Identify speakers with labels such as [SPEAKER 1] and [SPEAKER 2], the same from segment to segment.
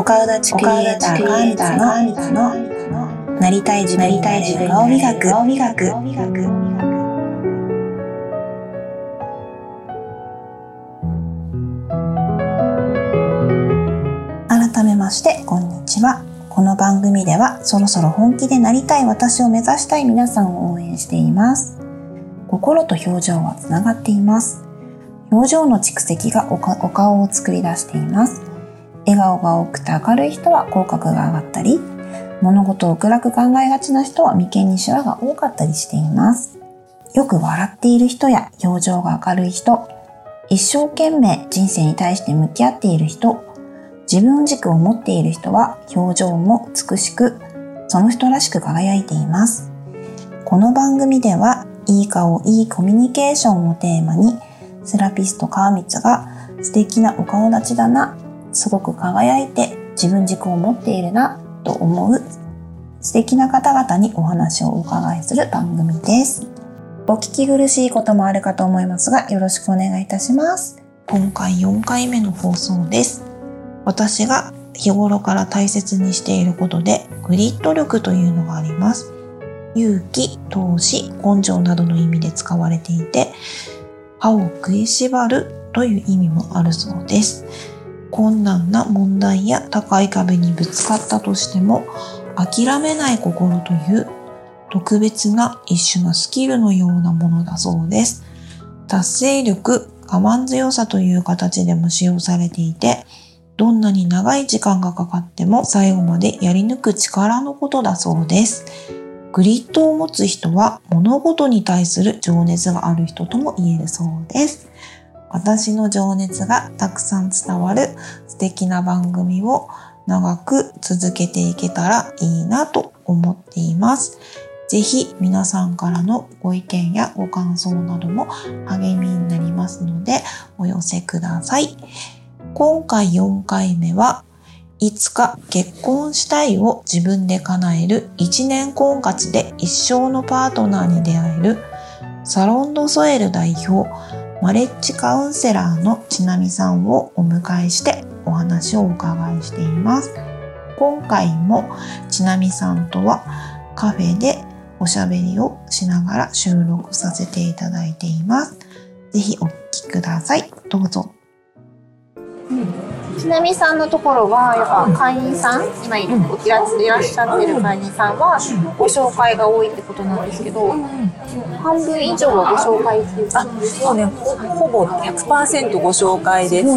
[SPEAKER 1] 岡田地クリエイターカンタのなりたい自分になり顔磨く顔磨く。改めましてこんにちは。この番組ではそろそろ本気でなりたい私を目指したい皆さんを応援しています。心と表情はつながっています。表情の蓄積がお顔を作り出しています笑顔が多くて明るい人は口角が上がったり、物事を暗く考えがちな人は眉間にシワが多かったりしています。よく笑っている人や表情が明るい人、一生懸命人生に対して向き合っている人、自分軸を持っている人は表情も美しく、その人らしく輝いています。この番組では、いい顔、いいコミュニケーションをテーマに、セラピスト川光が素敵なお顔立ちだなすごく輝いて自分軸を持っているなと思う素敵な方々にお話をお伺いする番組です。お聞き苦しいこともあるかと思いますが、よろしくお願いいたします。今回4回目の放送です。私が日頃から大切にしていることで、グリッド力というのがあります。勇気、投資、根性などの意味で使われていて、歯を食いしばるという意味もあるそうです。困難な問題や高い壁にぶつかったとしても諦めない心という特別な一種のスキルのようなものだそうです。達成力、我慢強さという形でも使用されていて、どんなに長い時間がかかっても最後までやり抜く力のことだそうです。グリッドを持つ人は物事に対する情熱がある人とも言えるそうです。私の情熱がたくさん伝わる素敵な番組を長く続けていけたらいいなと思っています。ぜひ皆さんからのご意見やご感想なども励みになりますのでお寄せください。今回4回目はいつか結婚したいを自分で叶える1年婚活で一生のパートナーに出会えるサロンドソエル代表マレッジカウンセラーのちなみさんをお迎えしてお話をお伺いしています。今回もちなみさんとはカフェでおしゃべりをしながら収録させていただいています。ぜひお聴きください。どうぞ。
[SPEAKER 2] ちなみさんのところはやっぱ会員さん今いらっしゃってる会員さんはご紹介が多いってことなんですけど、半分以上はご紹介っていうあ
[SPEAKER 3] そうね。ほぼ100%ご紹介です。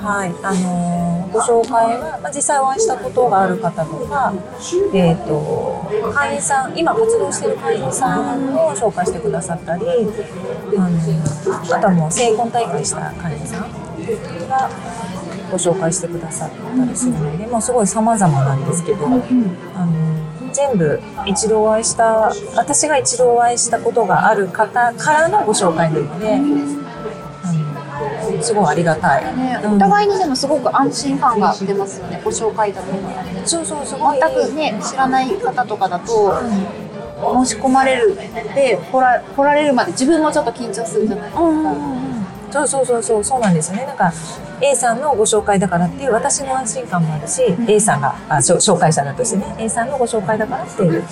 [SPEAKER 3] はい。あのー、ご紹介は、まあ、実際お会いしたことがある方とか、えーと、会員さん今活動してる会員さんを紹介してくださったりあのあとはもう成婚大会した会員さん。がご紹介してくださったりするので、まあ、すごい様々なんですけど、あの全部一度お会いした私が一度お会いしたことがある方からのご紹介なので。すごいありがたい、
[SPEAKER 2] ね、お互いにでもすごく安心感が出ますよねご紹介だと
[SPEAKER 3] そうそうそう。
[SPEAKER 2] 全くね知らない方とかだと、申し込まれるで来ら来られるまで自分もちょっと緊張するじゃないですか、うんうんうん
[SPEAKER 3] そうそうそうそうそうなんですよね。なんか A さんのご紹介だからっていう私の安心感もあるし、うん、A さんがあ紹介者だとしてね A さんのご紹介だからっていう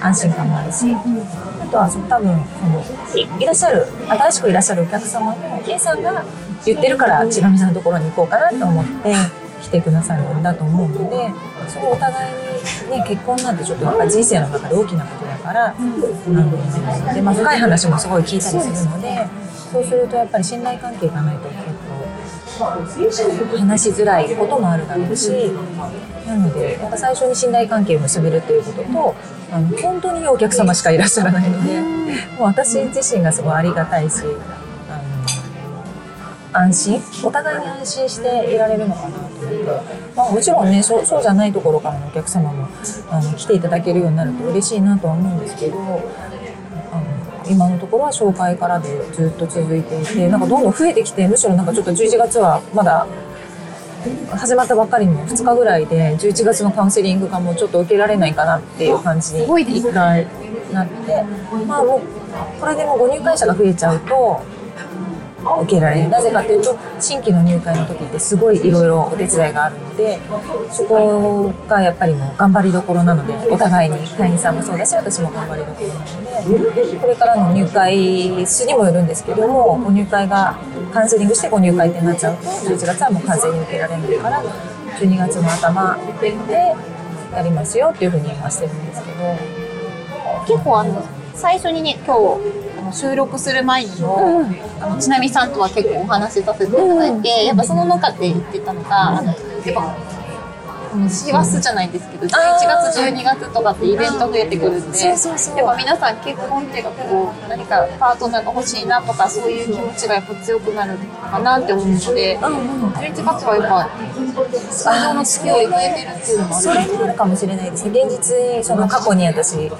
[SPEAKER 3] 安心感もあるし、うん、あとは多分そのいらっしゃる新しくいらっしゃるお客様も A さんが言ってるから千上さんのところに行こうかなと思って来てくださるんだと思うのでそうお互いに、ね、結婚なんてちょっとやっぱ人生の中で大きなことだから、うん、あのでまあ、深い話もすごい聞いたりするので。そうするとやっぱり信頼関係がないと結構話しづらいこともあるだろうしなのでやっぱ最初に信頼関係を結べるっていうこととあの本当にお客様しかいらっしゃらないので もう私自身がすごいありがたいしあの安心お互いに安心していられるのかなと思って、まあ、もちろんねそうそうじゃないところからのお客様もあの来ていただけるようになると嬉しいなとは思うんですけど今のところは紹介からでずっと続いていてなんかどんどん増えてきてむしろなんかちょっと11月はまだ始まったばっかりの2日ぐらいで11月のカウンセリングがもうちょっと受けられないかなっていう感じに1回なってまあもうこれでもうご入会者が増えちゃうと受けられるなぜかというと新規の入会の時ってすごいいろいろお手伝いがあるのでそこがやっぱりもう頑張りどころなのでお互いに会員さんもそうだし私も頑張りどころなのでこれからの入会数にもよるんですけどもご入会がカウンセリングしてご入会ってなっちゃうと11月はもう完全に受けられないから12月の頭でやりますよっていうふうに今してるんですけど。
[SPEAKER 2] 結構あの最初にね今日の収録する前にも、あのちなみさんとは結構お話しさせていただいて、やっぱその中で言ってたのが、やっぱ師走じゃないんですけど11月12月とかってイベント増えてくるんでやっ
[SPEAKER 3] そうそうそう
[SPEAKER 2] ぱ皆さん結婚っていうかこう何かパートナーが欲しいなとかそういう気持ちがやっぱ強くなるのかなって思うので11月はやっぱ通常の月より増えてるっていうのもある
[SPEAKER 3] それもあるかもしれないですね。現実にその過去に私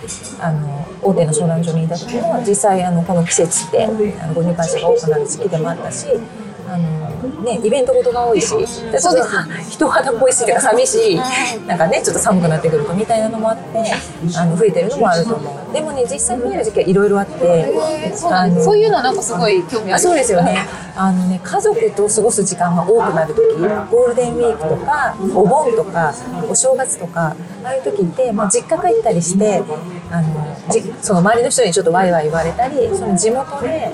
[SPEAKER 3] あの大手の相談所にいた時も実際あのこの季節ってあのご入会者が多くなる時期でもあったし。あのね、イベントごとが多いし、でちょっと人肌っぽいし、いうか寂しい、なんかね、ちょっと寒くなってくるとみたいなのもあって、あの増えてるのもあると思う。でもね、実際増える時期はいろいろあって、あの
[SPEAKER 2] そういうのなんかすごい興味ある。
[SPEAKER 3] あそうですよね。あのね、家族と過ごす時間が多くなる時、ゴールデンウィークとか、お盆とか、お正月とか、ああいう時って、まあ、実家帰ったりして、あの、じその周りの人にちょっとワイワイ言われたり、その地元で、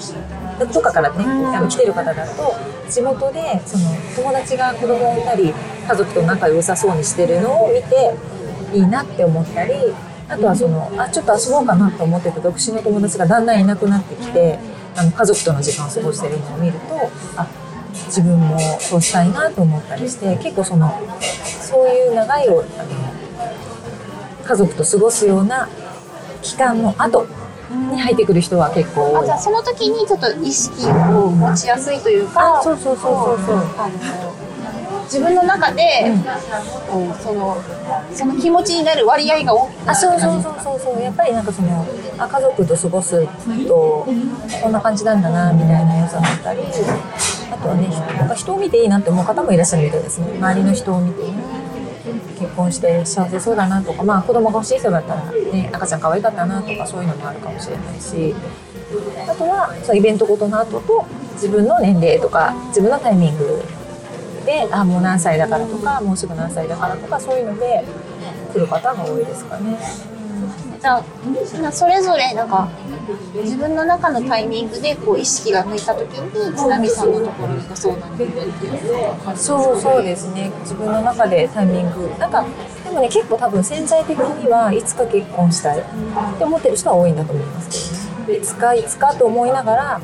[SPEAKER 3] とかからね、あの来てる方だと、地元で、その友達が子供を産んだり、家族と仲良さそうにしてるのを見て、いいなって思ったり、あとはその、あ、ちょっと遊ぼうかなと思ってた独身の友達がだんだんいなくなってきて、あの家族との時間を過ごしてるのを見ると、あ、自分もそうしたいなと思ったりして、結構その、そういう長いを、あの、家族と過ごすような期間の後に入ってくる人は結構多い。
[SPEAKER 2] あじゃ。あその時にちょっと意識を持ちやすいというか
[SPEAKER 3] そうそうそうそうそう。
[SPEAKER 2] あの自分の中で、こうそのその気持ちになる割合が大きくな
[SPEAKER 3] あ
[SPEAKER 2] る
[SPEAKER 3] そうそうそうそうそう。やっぱりなんかそのあ家族と過ごすとこんな感じなんだなみたいな良さだったりあとはねなんか人を見ていいなって思う方もいらっしゃるみたいですね。周りの人を見て結婚して幸せそうだなとかまあ子供が欲しい人だったら、ね、赤ちゃん可愛かったなとかそういうのもあるかもしれないしあとはそのイベントごとの後と自分の年齢とか自分のタイミングであもう何歳だからとかもうすぐ何歳だからとかそういうので来る方が多いですかね。
[SPEAKER 2] あそれぞれなんか自分の中のタイミングでこう意識が向いた時にちなみさんのところにそうなんだよねっていうのが
[SPEAKER 3] そうそうですね自分の中でタイミングなんかでもね結構多分潜在的にはいつか結婚したいって思ってる人は多いんだと思います。けどいつかいつかと思いながら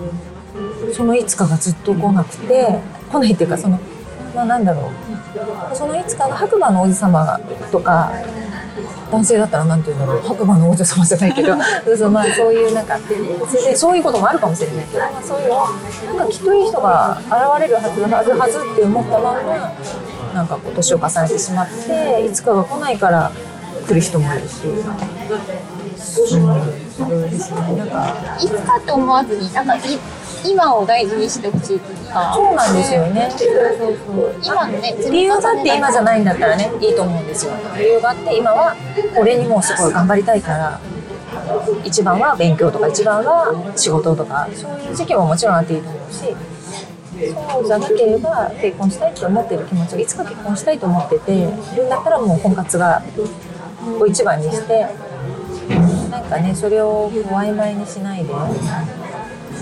[SPEAKER 3] そのいつかがずっと来なくて来ないっていうかそのまあなんだろう。そのいつかが白馬の王子様とか男性だったらなんて言うんだろう。白馬の王女様じゃないけど。そうまあ、そういうなんかそういうこともあるかもしれない。けど、まあ、そういうの。なんかきっといい人が現れるはずはずはずって思ったまんまなんかこう年を重ねてしまっていつかが来ないから来る人もいるし。うん、そうですね。なんか
[SPEAKER 2] いつかって思わずになんかい今を大事にしてほしいとか。
[SPEAKER 3] そうなんですよね。
[SPEAKER 2] 今のね
[SPEAKER 3] 理由があって今じゃないんだったらねいいと思うんですよ。理由があって今はこれにもうすごい頑張りたいから一番は勉強とか一番は仕事とかそういう時期ももちろんあっていいと思うしそうじゃなければ結婚したいって思ってる気持ちがいつか結婚したいと思ってているんだったらもう婚活がを一番にしてなんかねそれをこう曖昧にしないで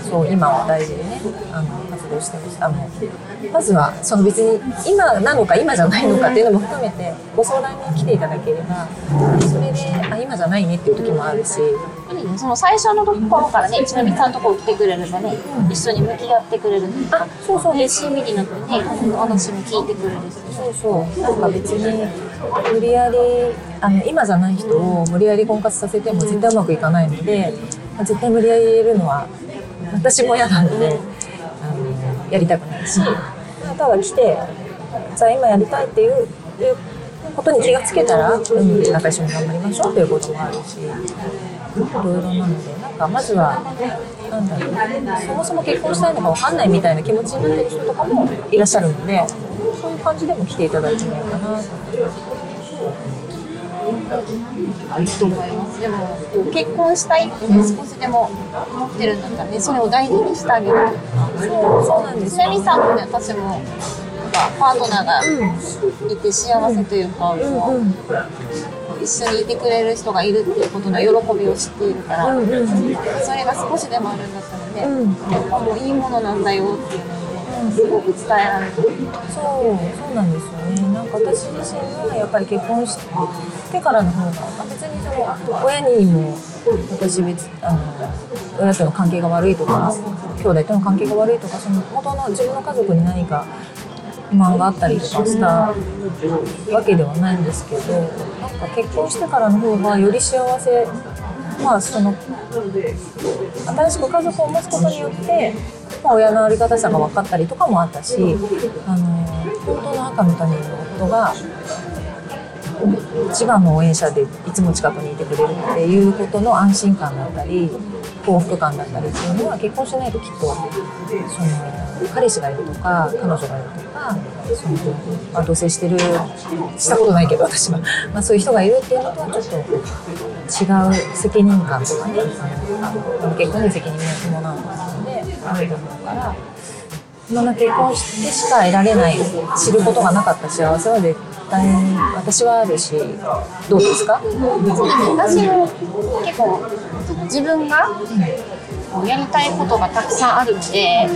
[SPEAKER 3] そう今を大事にねあの活動してほしいあのまずはその別に今なのか今じゃないのかっていうのも含めてご相談に来ていただければそれであ今じゃないねっていう時もあるし
[SPEAKER 2] その最初のところからねちなみさん。のところ来てくれればね一緒に向き合ってくれる
[SPEAKER 3] あそうそう。
[SPEAKER 2] 嬉しい身になってねお話も聞いてくれるし。
[SPEAKER 3] そうそう。なんか別に無理やりあの今じゃない人を無理やり婚活させても絶対うまくいかないので絶対無理やり入れるのは私も嫌なんであのやりたくないし。ただ来てじゃあ今やりたいっていういうことに気がつけたら、うん、なんか一緒に頑張りましょうっていうこともあるしいろいろなのでなんかまずはなんだろうそもそも結婚したいのか分かんないみたいな気持ちになってる人とかもいらっしゃるのでそういう感じでも来ていただいてもいいかなと。思います。
[SPEAKER 2] いいと思いますでも結婚したいって少しでも思ってるんだったらねそれを大事にしてあげる
[SPEAKER 3] そうそうなんです
[SPEAKER 2] ちなみさんもね。私もなんかパートナーがいて幸せというか、もう一緒にいてくれる人がいるっていうことの喜びを知っているから、それが少しでもあるんだったらね、
[SPEAKER 3] うん
[SPEAKER 2] もういいものなんだよっていうのをすごく伝えられる
[SPEAKER 3] そうそうなんですよね。なんか私自身はやっぱり結婚してからの方が別にその親にも私別あの親との関係が悪いとか兄弟との関係が悪いとかその元の自分の家族に何か不満があったりとかしたわけではないんですけどなんか結婚してからの方がより幸せまあその新しく家族を持つことによって、まあ、親のありがたさが分かったりとかもあったしあの本当の赤の他人の夫が一番の応援者でいつも近くにいてくれるっていうことの安心感だったり幸福感だったりっていうのは結婚しないときっとその彼氏がいるとか彼女がいるとかその、まあ、同棲してるしたことないけど私は、まあ、そういう人がいるっていうのとはちょっと違う責任感とかねあの結婚に責任が伴うのであると思うから。そんな結婚してしか得られない知ることがなかった幸せは絶対に私はあるしどうですか？
[SPEAKER 2] 私も結構自分がやりたいことがたくさんあるので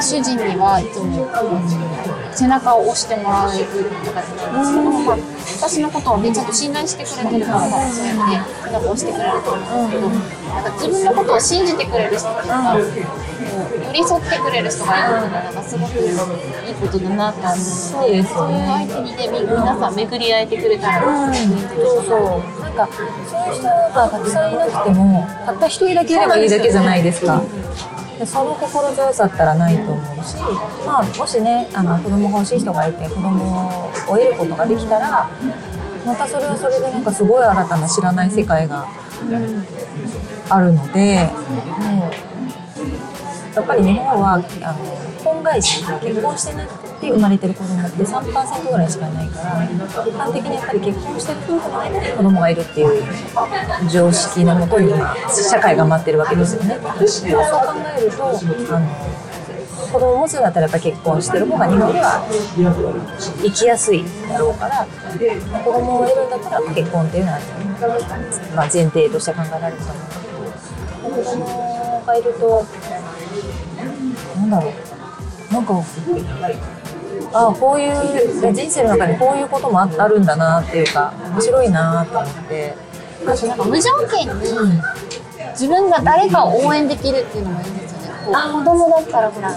[SPEAKER 2] 主人にはいつも、うん背中を押してもらう形なん。ですけど、まあ、私のことをねちょっと信頼してくれてるからかもしれない背中を押してくれると思うん。ですけど、なん。か自分のことを信じてくれる人とか、こう寄り添ってくれる人がいるのがなん。かすごくいいことだなと思うので
[SPEAKER 3] そうです
[SPEAKER 2] そういう相手にね皆さん。巡り会えてくれたら、
[SPEAKER 3] うん、そうそうなん。かそういう人がたくさん。いなくてもたった一人だけいればいいだけじゃないですかでその心強さったらないと思うし、まあ、もしねあの子供が欲しい人がいて子供を得ることができたらまたそれはそれでなんかすごい新たな知らない世界があるのでもうやっぱり日本はあの婚外子結婚してなくてって生まれてる子供って3%ぐらいしかいないから一般的にやっぱり結婚してる夫婦の間に子供がいるっていう常識のもとに社会が待ってるわけですよね。そう考えるとあの子供を持つんだったらやっぱ結婚してる方が日本では生きやすいだろうから子供を得るんだったら結婚っていうのは、まあ、前提として考えられると思うんだけど子供がいるとなんだろうなんかあこういう人生の中にこういうこともああるんだなっていうか面白いなと思って。
[SPEAKER 2] なんか無条件に自分が誰かを応援できるっていうのもいいんですよね。こう子供だったらほら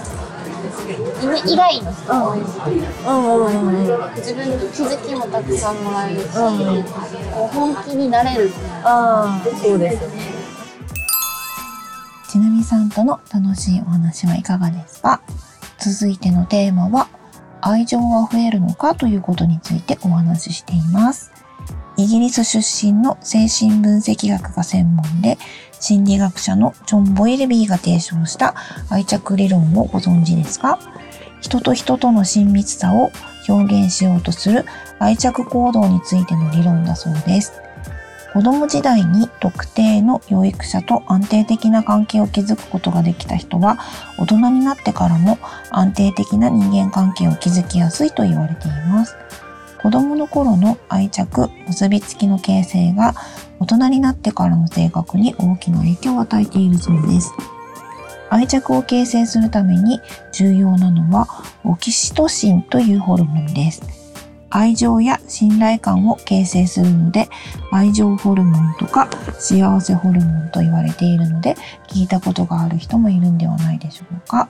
[SPEAKER 2] 以以外の人を応援できる。
[SPEAKER 3] うんうんうんうん
[SPEAKER 2] 自分に気づきもたくさんもらえるし、こう本気になれるっていう
[SPEAKER 3] ああそうですよね
[SPEAKER 1] ちなみさんとの楽しいお話はいかがですか？続いてのテーマは愛情は増えるのかということについてお話ししています。イギリス出身の精神分析学が専門で心理学者のジョン・ボイルビーが提唱した愛着理論をご存知ですか？人と人との親密さを表現しようとする愛着行動についての理論だそうです。子供時代に特定の養育者と安定的な関係を築くことができた人は大人になってからも安定的な人間関係を築きやすいと言われています。子供の頃の愛着、結びつきの形成が大人になってからの性格に大きな影響を与えているそうです。愛着を形成するために重要なのはオキシトシンというホルモンです。愛情や信頼感を形成するので愛情ホルモンとか幸せホルモンと言われているので聞いたことがある人もいるんではないでしょうか。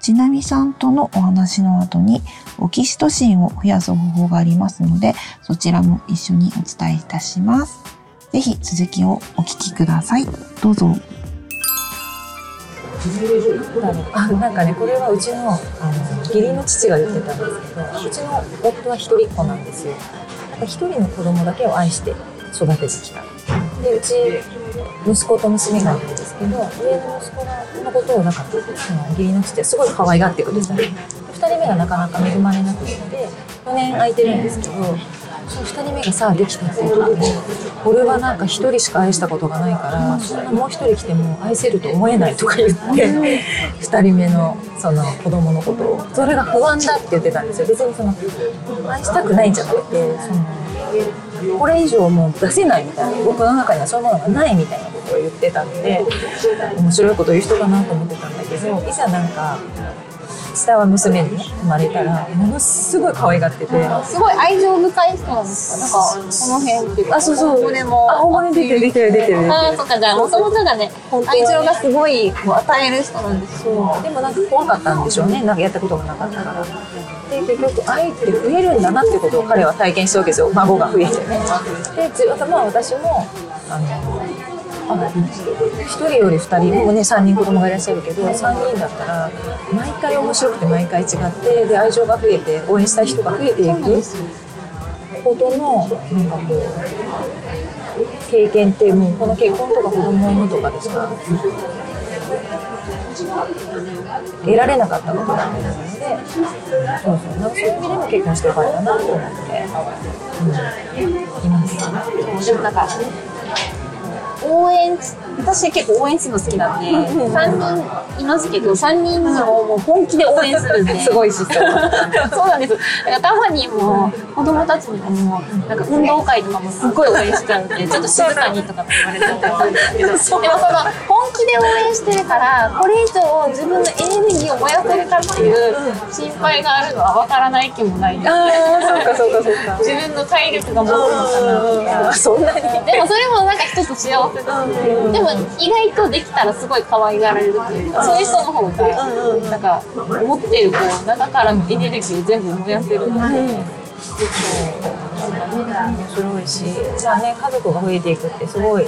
[SPEAKER 1] ちなみさんとのお話の後にオキシトシンを増やす方法がありますのでそちらも一緒にお伝えいたします。ぜひ続きをお聞きください。どうぞ。
[SPEAKER 3] あなんかねこれはうちのあの義理の父が言ってたんですけどうちの夫は一人っ子なんですよ。なんか一人の子供だけを愛して育ててきた。でうち息子と娘がいるんですけど上の息子のことをなんか義理の父はすごい可愛がってくれた2人目がなかなか恵まれなくて4年空いてるんですけどその2人目がさできたっていう時に俺はなんか1人しか愛したことがないからそんなもう1人来ても愛せると思えないとか言って 2人目のその子供のことをそれが不安だって言ってたんですよ。別にその愛したくないんじゃなくてそのこれ以上もう出せないみたいな僕の中にはそういうものがないみたいなことを言ってたんで面白いこと言う人かなと思ってたんだけどいざなんか下は娘にね生まれたらものすごい可愛がってて。
[SPEAKER 2] すごい愛情深い人なんですか？なんかこの辺っていうか。
[SPEAKER 3] あそうそう。
[SPEAKER 2] これも。
[SPEAKER 3] あほんまに出てる出てる出てる。
[SPEAKER 2] あーそっかじゃあもともとがね愛情がすごいこう与える人なんですよ
[SPEAKER 3] でもなんか怖かったんでしょうね。なんかやったことがなかったから。で結局愛って増えるんだなってことを彼は体験したわけですよ。孫が増えてね。でつまあ私もあのあ1人より2人もうね3人子供がいらっしゃるけど3人だったら毎回面白くて毎回違ってで愛情が増えて応援したい人が増えていく。ほどのなんかこう経験ってもうこの結婚とか子供を産むとかでさ得られなかったことだったので、そうそう、なんかそういう意味でも結婚してよかったなと思って、うん、います。
[SPEAKER 2] でもなんか応援私結構応援するの好きなんで3人いますけど3人をもう本気で応援するんで
[SPEAKER 3] すごいしそう。
[SPEAKER 2] そうなんです。だからたまにも子供たちにもなんか運動会とかもすっごい応援しちゃうんで、ちょっと静かにとかって言われちゃったんですけど、でもその本気で応援してるから、これ以上自分のエネルギーを燃やせるかっていう心配があるのはわからない気もないです。
[SPEAKER 3] ああ、そうかそうかそうか。
[SPEAKER 2] 自分の体力が持つのかなとか。
[SPEAKER 3] そんなに。
[SPEAKER 2] でもそれもなんか一つ幸せで、でも意外とできたらすごい可愛がられるというか、そういう人の方が、なんか持ってるこう中からのエネルギーを全部燃やせるので、
[SPEAKER 3] 面白いし、じゃあね、家族が増えていくってすごい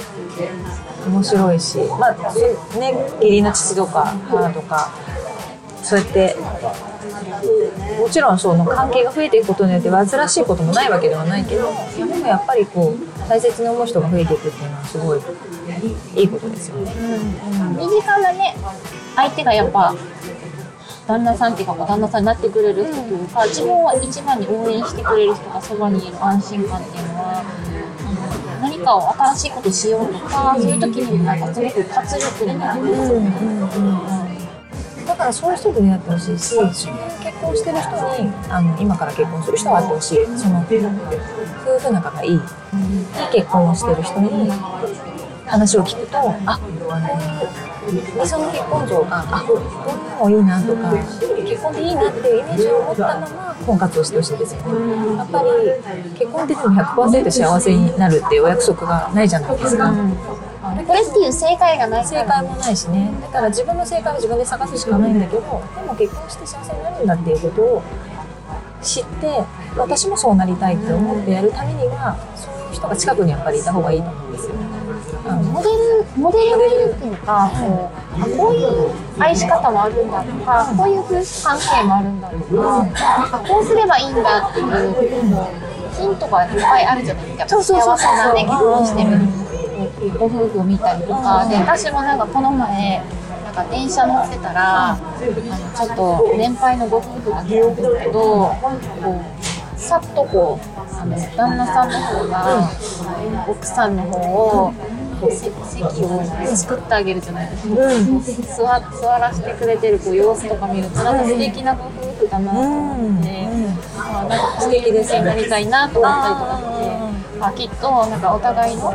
[SPEAKER 3] 面白いし、まあ、ね、義理の父とか母とか、そうやって、もちろんその関係が増えていくことによって煩わしいこともないわけではないけど、でもやっぱりこう、大切に思う人が増えていくっていうのはすごいいいことですよね。
[SPEAKER 2] 身近なね、相手がやっぱ、旦那さんっていうか、旦那さんになってくれる人というか、自分を一番に応援してくれる人がそばにいる安心感っていうのは、あの何かを新しいことしようとか、そういう時にもなんかすごく活力になるんですよね。
[SPEAKER 3] だからそういう人と出会ってほしいし、そういう結婚してる人にあの今から結婚する人は会ってほしい。その夫婦仲がいい、いい結婚をしてる人に話を聞くと、あ、理想の結婚像が、あ、こういうのもいいなとか、結婚でいいなっていうイメージを持ったまま婚活をしてほしいですよね。やっぱり結婚ってでも100%幸せになるっていうお約束がないじゃないですか。
[SPEAKER 2] これっていう正解がないから。
[SPEAKER 3] 正解もないしねだから自分の正解は自分で探すしかないんだけどでも結婚して幸せになるんだっていうことを知って私もそうなりたいって思ってやるためにはそういう人が近くにやっぱりいた方がいいと思うんですよ。あの
[SPEAKER 2] モデルモデルがいるっていうか、こうあこういう愛し方もあるんだとか、こういう夫婦関係もあるんだとか、あこうすればいいんだっていうもうヒントがいっぱいあるじゃないですか。
[SPEAKER 3] そうそうそう
[SPEAKER 2] 幸せなね結婚してるご夫婦を見たりとか、で私もなんかこの前。なんか電車乗ってたら、あのちょっと年配のご夫婦が来るんですけど、こうさっとこうあの旦那さんの方が、奥さんの方を席を作ってあげるじゃないですか、座座らせてくれてるこう様子とか見るとなんか素敵なご夫婦だなと思って、あなんか素敵ですになりたいなと思ったりとかして。あきっとなんかお互いの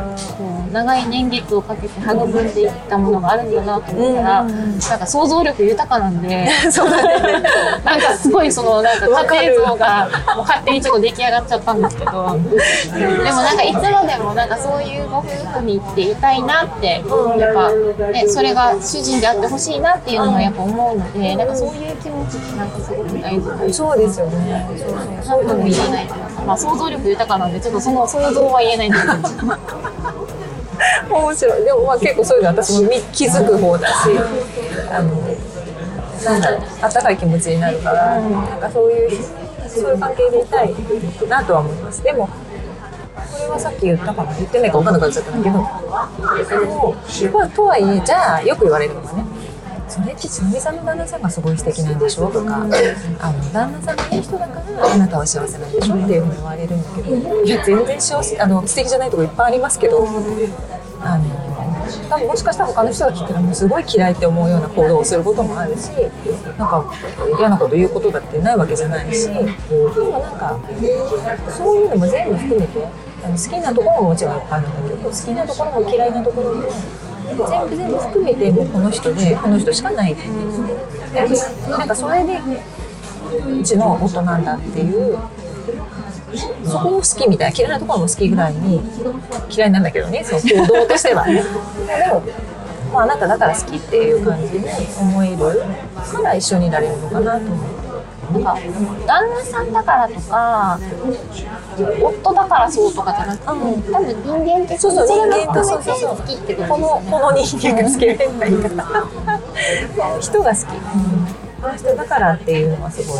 [SPEAKER 2] 長い年月をかけて育んでいったものがあるんだなと思ったら、なんか想像力豊かなんで、そうなんかすごいそのなんか家庭像がもう勝手にちょっと出来上がっちゃったんですけど、でもなんかいつまでもなんかそういうご夫婦にっていたいなって、やっぱねそれが主人であってほしいなっていうのはやっぱ思うので、なんかそういう気持ちってなんかすごく大事。だ
[SPEAKER 3] そうですよね。そうそう
[SPEAKER 2] なんとも言えないというか、まあ想像力豊かなんでちょっとその想像は言えないんですけど。
[SPEAKER 3] 面白い。でもまあ結構そういうの私も気づく方だし、あのなんだろう、温かい気持ちになるから、なんかそういうそういう関係でいたいなとは思います。でも。これはさっき言ったかな言ってないか分かんなくなっちゃったんだけどでもとはいえじゃあよく言われるのがねそれってちなみさんの旦那さんがすごい素敵なんでしょとか、あの旦那さんがいい人だからあなたは幸せなんでしょっていうふうに言われるんだけどいや全然幸せあの素敵じゃないとこいっぱいありますけどあの多分もしかしたら他の人が聞いたらもうすごい嫌いって思うような行動をすることもあるしなんか嫌なこと言うことだってないわけじゃないしでもなんかそういうのも全部含めてあの好きなところももちろんあるんだけど好きなところも嫌いなところも全部全部含めてもうこの人でこの人しかないっていうなんかそれでうちの夫なんだっていうそこも好きみたいな嫌いなところも好きぐらいに嫌いなんだけどねその行動としては でも、まあ、あなただから好きっていう感じに思えるから一緒にいられるのかなと思う。
[SPEAKER 2] なんか旦那さんだからとか夫だからそうとかじゃなくて、多分人間って
[SPEAKER 3] そうそう人間とそう
[SPEAKER 2] 含
[SPEAKER 3] そう
[SPEAKER 2] 好きってこ
[SPEAKER 3] のこの人間が好きみたいな言い方。人が好き、この人だからっていうのはすごい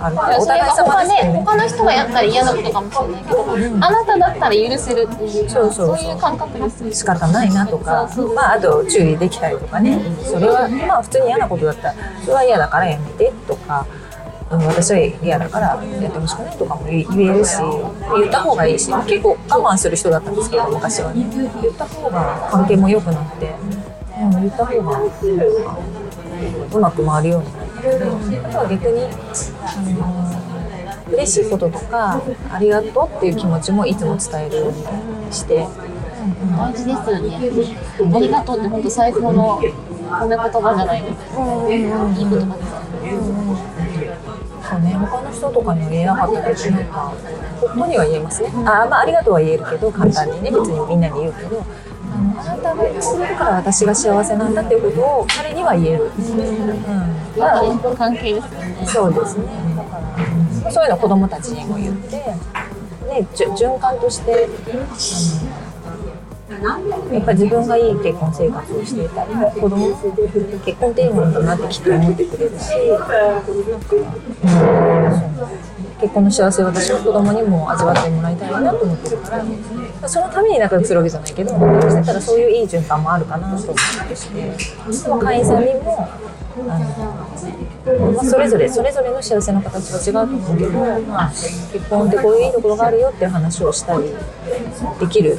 [SPEAKER 3] あるからお互い様
[SPEAKER 2] 他ね
[SPEAKER 3] ですよね。
[SPEAKER 2] 他の人がやったら嫌なことかもしれないけど、あなただったら許せるっていう
[SPEAKER 3] そうそうそう。
[SPEAKER 2] いう感覚ですよ
[SPEAKER 3] 仕方ないなとかまああと注意できたりとかね。それはまあ普通に嫌なことだったらそれは嫌だからやめてとか。うん私は嫌だからやってほしくないとかも言えるし言った方がいいし結構我慢する人だったんですけど昔はね。言った方が関係も良くなって、うん、言った方がうまく回るようになったのであとは逆に、あの嬉しいこととかありがとうっていう気持ちもいつも伝えるようにして。
[SPEAKER 2] 大事ですよね。ありがとうって本当最高の褒め言葉じゃないですか、いい言葉ですよね
[SPEAKER 3] そうね、他の人とかには言えなかったけど、なんか、夫には言えますね。あ、まあ、ありがとうは言えるけど、簡単にね、別にみんなに言うけど。あの、あなたがいるから私が幸せなんだっていうことを彼には言える。うん。だから
[SPEAKER 2] いい関係ですよね
[SPEAKER 3] そうですね。だから、そういうの子供たちにも言って、ね、循環として、あのやっぱり自分がいい結婚生活をしていたら、子供結婚っていいものだなってきっと思ってくれるし、結婚の幸せを私の子供にも味わってもらいたいなと思ってるから、そのために仲良くするわけじゃないけど、仲良くしたらそういういい循環もあるかなと思ってして、会員さんにも、あのまあ、それぞれそれぞれの幸せの形は違うと思うけど、まあ、結婚ってこういういいところがあるよっていう話をしたりできる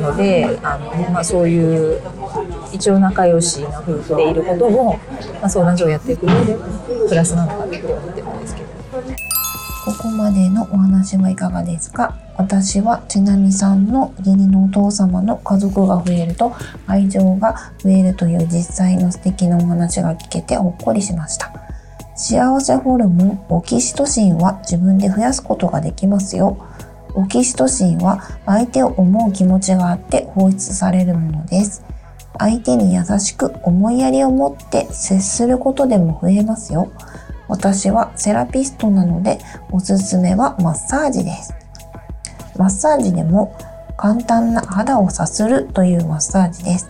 [SPEAKER 3] のであの、まあ、そういう一応仲良しな夫婦でいることも、まあ、相談所をやっていく上でプラスなのかなって思ってるんですけど。
[SPEAKER 1] ここまでのお話はいかがですか？私はちなみさんの義理のお父様の家族が増えると愛情が増えるという実際の素敵なお話が聞けてほっこりしました。幸せホルモンオキシトシンは自分で増やすことができますよ。オキシトシンは相手を思う気持ちがあって放出されるものです。相手に優しく思いやりを持って接することでも増えますよ。私はセラピストなのでおすすめはマッサージです。マッサージでも簡単な肌をさするというマッサージです。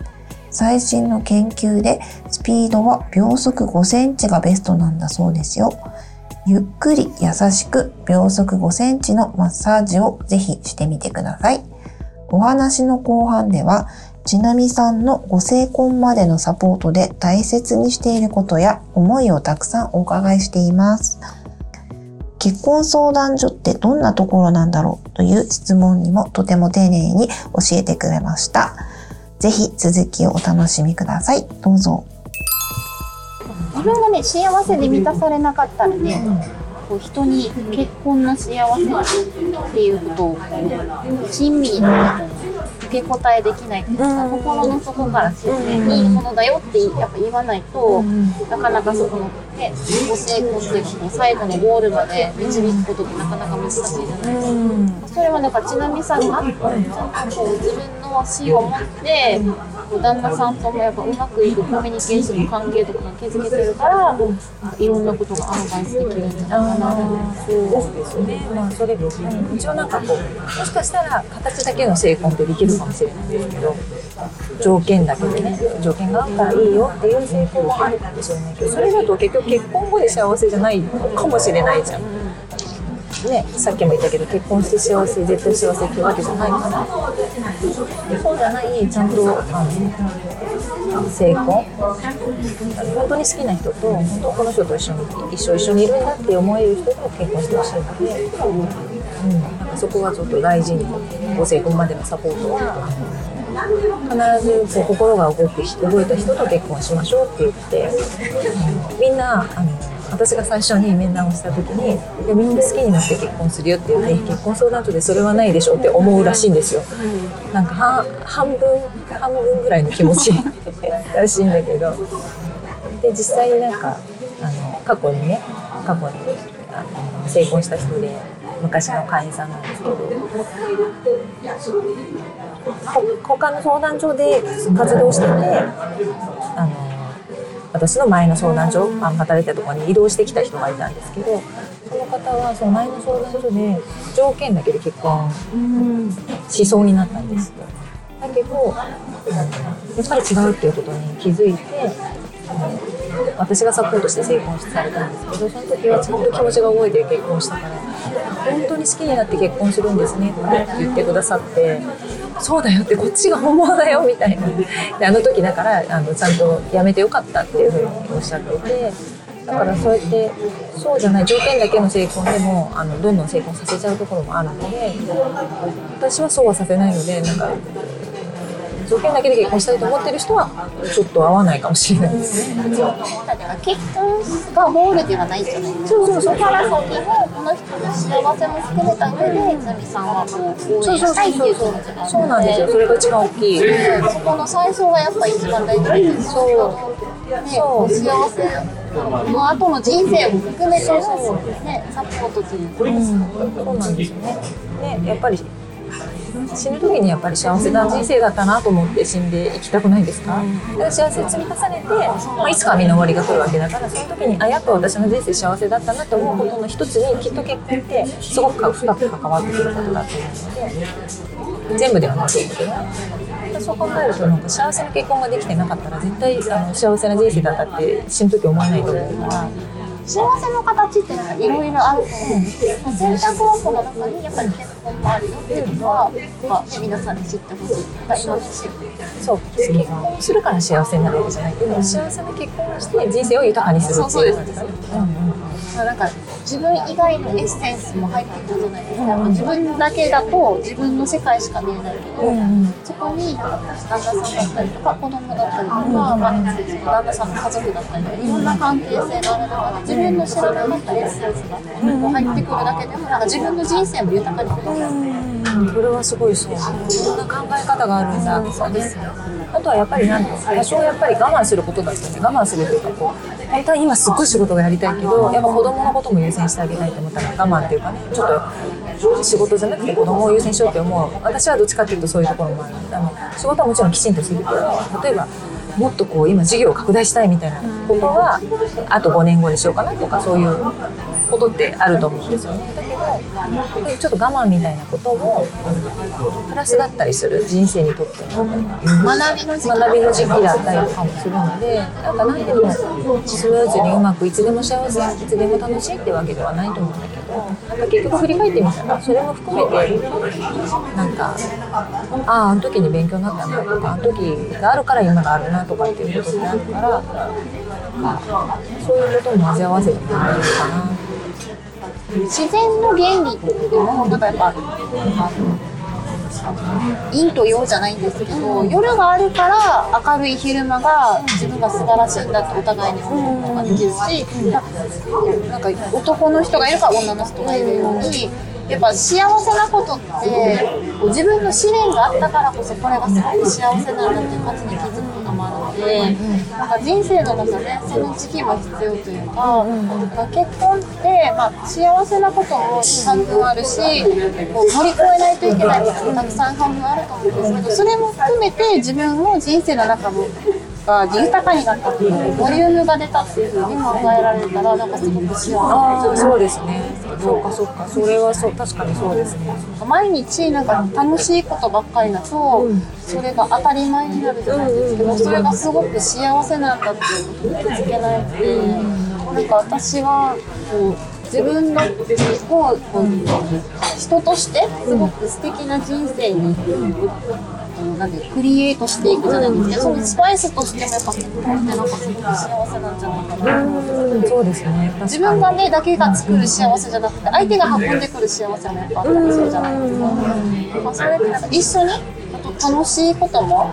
[SPEAKER 1] 最新の研究でスピードは秒速5センチがベストなんだそうですよ。ゆっくり優しく秒速5センチのマッサージをぜひしてみてください。お話の後半では、ちなみさんのご成婚までのサポートで大切にしていることや思いをたくさんお伺いしています。結婚相談所ってどんなところなんだろうという質問にもとても丁寧に教えてくれました。ぜひ続きをお楽しみください。どうぞ。
[SPEAKER 2] 自分がね幸せで満たされなかったらね、こう人に結婚の幸せっていうことをこう親身に受け答えできないっていうか、心の底から自然にいいものだよってやっぱ言わないと、なかなかそこの、ね、ご成婚というかこう最後のゴールまで導くことってなかなか難しいじゃないですか。それはなんかちなみさんがちゃんとこう自分の芯を持って旦那さんともやっぱうまくいくコミュニケーションの関係とかが築けてるからいろんなことがアドバイスできるんじゃないなと思うですよ。
[SPEAKER 3] そうですね。まあそれ、うん一応なんかこうもしかしたら形だけの成婚ってできるかもしれないんですけど、条件だけでね、条件があったらいいよっていう成功もあるかもしれないけど、それだと結局結婚後で幸せじゃないかもしれないじゃん。ね、さっきも言ったけど結婚して幸せ絶対幸せってわけじゃないから。そうじゃないちゃんとあの成婚本当に好きな人と本当この人と一緒に一生一緒にいるんだって思える人と結婚してほしいので、うん、なんかそこはちょっと大事にご成婚までのサポートは必ずこう心が動く動いた人と結婚しましょうって言って、みんなあの私が最初に面談をした時にいやみんな好きになって結婚するよって言って結婚相談所でそれはないでしょって思うらしいんですよ。なんかは半分半分ぐらいの気持ち らしいんだけど。で実際になんかあの過去にね過去にあの成婚した人で昔の会員さんなんですけどほ他の相談所で活動しててあの私の前の相談所あの働いてたところに移動してきた人がいたんですけどその方はその前の相談所で条件だけで結婚しそうになったんですよ。だけどやっぱり違うっていうことに気づいて私がサポートして成婚されたんですけどその時はちゃんと気持ちが動いて結婚したから本当に好きになって結婚するんですねって言ってくださってそうだよってこっちが本物だよみたいな。であの時だからあのちゃんとやめてよかったっていうふうにおっしゃっていて。だからそうやってそうじゃない条件だけの成婚でもあのどんどん成婚させちゃうところもあるので私はそうはさせないのでなんか条件だけで結婚したいと思ってる人はちょっと合わないかもしれないですね。
[SPEAKER 2] だから結婚がゴールではないじゃないですか。そうそうそこから先もこの人の幸せも含めた上で、ザミさんはこう応援したいっていう気持ちがある
[SPEAKER 3] そうなんですよ。それが一番大きい。
[SPEAKER 2] そこの最初がやっぱ一番大事です。そう。ね、
[SPEAKER 3] そう
[SPEAKER 2] 幸せの後の人生も含めてのね、サポートというか。
[SPEAKER 3] そうなんですよね。ね、やっぱり死ぬ時にやっぱり幸せな人生だったなと思って死んでいきたくないですか、だから幸せ積み重ねて、まあ、いつか身の終わりが来るわけだからその時にあやっぱ私の人生幸せだったなと思うことの一つにきっと結婚ってすごく深く関わってくることだと思うので全部ではないと思うけどねそう考えるとなんか幸せな結婚ができてなかったら絶対あの幸せな人生だったって死ぬ時思わないと思うから。
[SPEAKER 2] 幸せの形っていろいろあると思うんですけど、選択方法の中にやっぱり結婚もあるよっていうのは、まあ、皆さんに知ってほしいとか、今の知って
[SPEAKER 3] そう結婚するから幸せになるわけじゃないけど、幸せな結婚をして人生を豊かにするっていう
[SPEAKER 2] そうそうです
[SPEAKER 3] うんうん
[SPEAKER 2] まあなんか自分以外のエッセンスも入ってくるじゃないですか、自分だけだと自分の世界しか見えないけど、そこに旦那さんだったりとか子供だったりとか、まあ、旦那さんの家族だったりとかいろんな関係性がある中で自分の知らなかったエッセンスがこう入ってくるだけでもなんか自分の人生も豊かになる、
[SPEAKER 3] うん、これはすごいそう。いろんな考え方があるんだ。そうですよ。あとはやっぱりなんか多少やっぱり我慢することだったね。我慢するというかこう本当は今すっごい仕事がやりたいけど、やっぱ子供のことも優先してあげたいと思ったら我慢っていうかね、ちょっと仕事じゃなくて子供を優先しようって思う。私はどっちかっていうとそういうところもある。あの仕事はもちろんきちんとするけど、例えば。もっとこう今事業を拡大したいみたいなことはあと5年後にしようかなとかそういうことってあると思うんですよね。だけどちょっと我慢みたいなこともプラスだったりする人生にとっての
[SPEAKER 2] 学びの時間
[SPEAKER 3] 学びの時期だったりとかもするのでなんか何でもスムーズにうまくいつでも幸せいつでも楽しいってわけではないと思うんだけどなんか結局振り返ってみたらそれも含めてなんかあああの時に勉強になったなとかあの時があるから今があるなとかっていうことになるからかそういうことも混ぜ合わせてもらえるかな。
[SPEAKER 2] 自然の原理ってもなんかやっぱあの陰と陽じゃないんですけど夜があるから明るい昼間が自分が素晴らしいんだってお互いに思うことができるしなんか男の人がいるから女の人がいるようにやっぱ幸せなことって自分の試練があったからこそこれがすごく幸せなんだっていう価値に気づくこともあるのでなんか人生の中でその時期も必要というかか結婚って、まあ、幸せなことも半分あるしこう乗り越えないといけないこともたくさん半分あると思うんですけどそれも含めて自分の人生の中もが豊かになったっていうボリュームが出たっていうふうに考えられたらなんかすごく幸せ。
[SPEAKER 3] ああそうですね。そうかそうか。それはそう確かにそうですね。
[SPEAKER 2] 毎日なんか楽しいことばっかりだと、それが当たり前になるじゃないですけど、それがすごく幸せなんだっていうことに気づけないので、なんか私はこう自分のう人としてすごく素敵な人生にこうなんていうクリエイトしていくじゃないですけど、そのスパイスとしてもやっぱ結婚ってなんかすごく幸せなんじゃないかな
[SPEAKER 3] んそうですね。
[SPEAKER 2] 自分がねだけが作る幸せじゃなくて相手が運んでくる幸せもやっぱあったりするじゃないですか。まあ、それってなんか一緒に楽しいことも、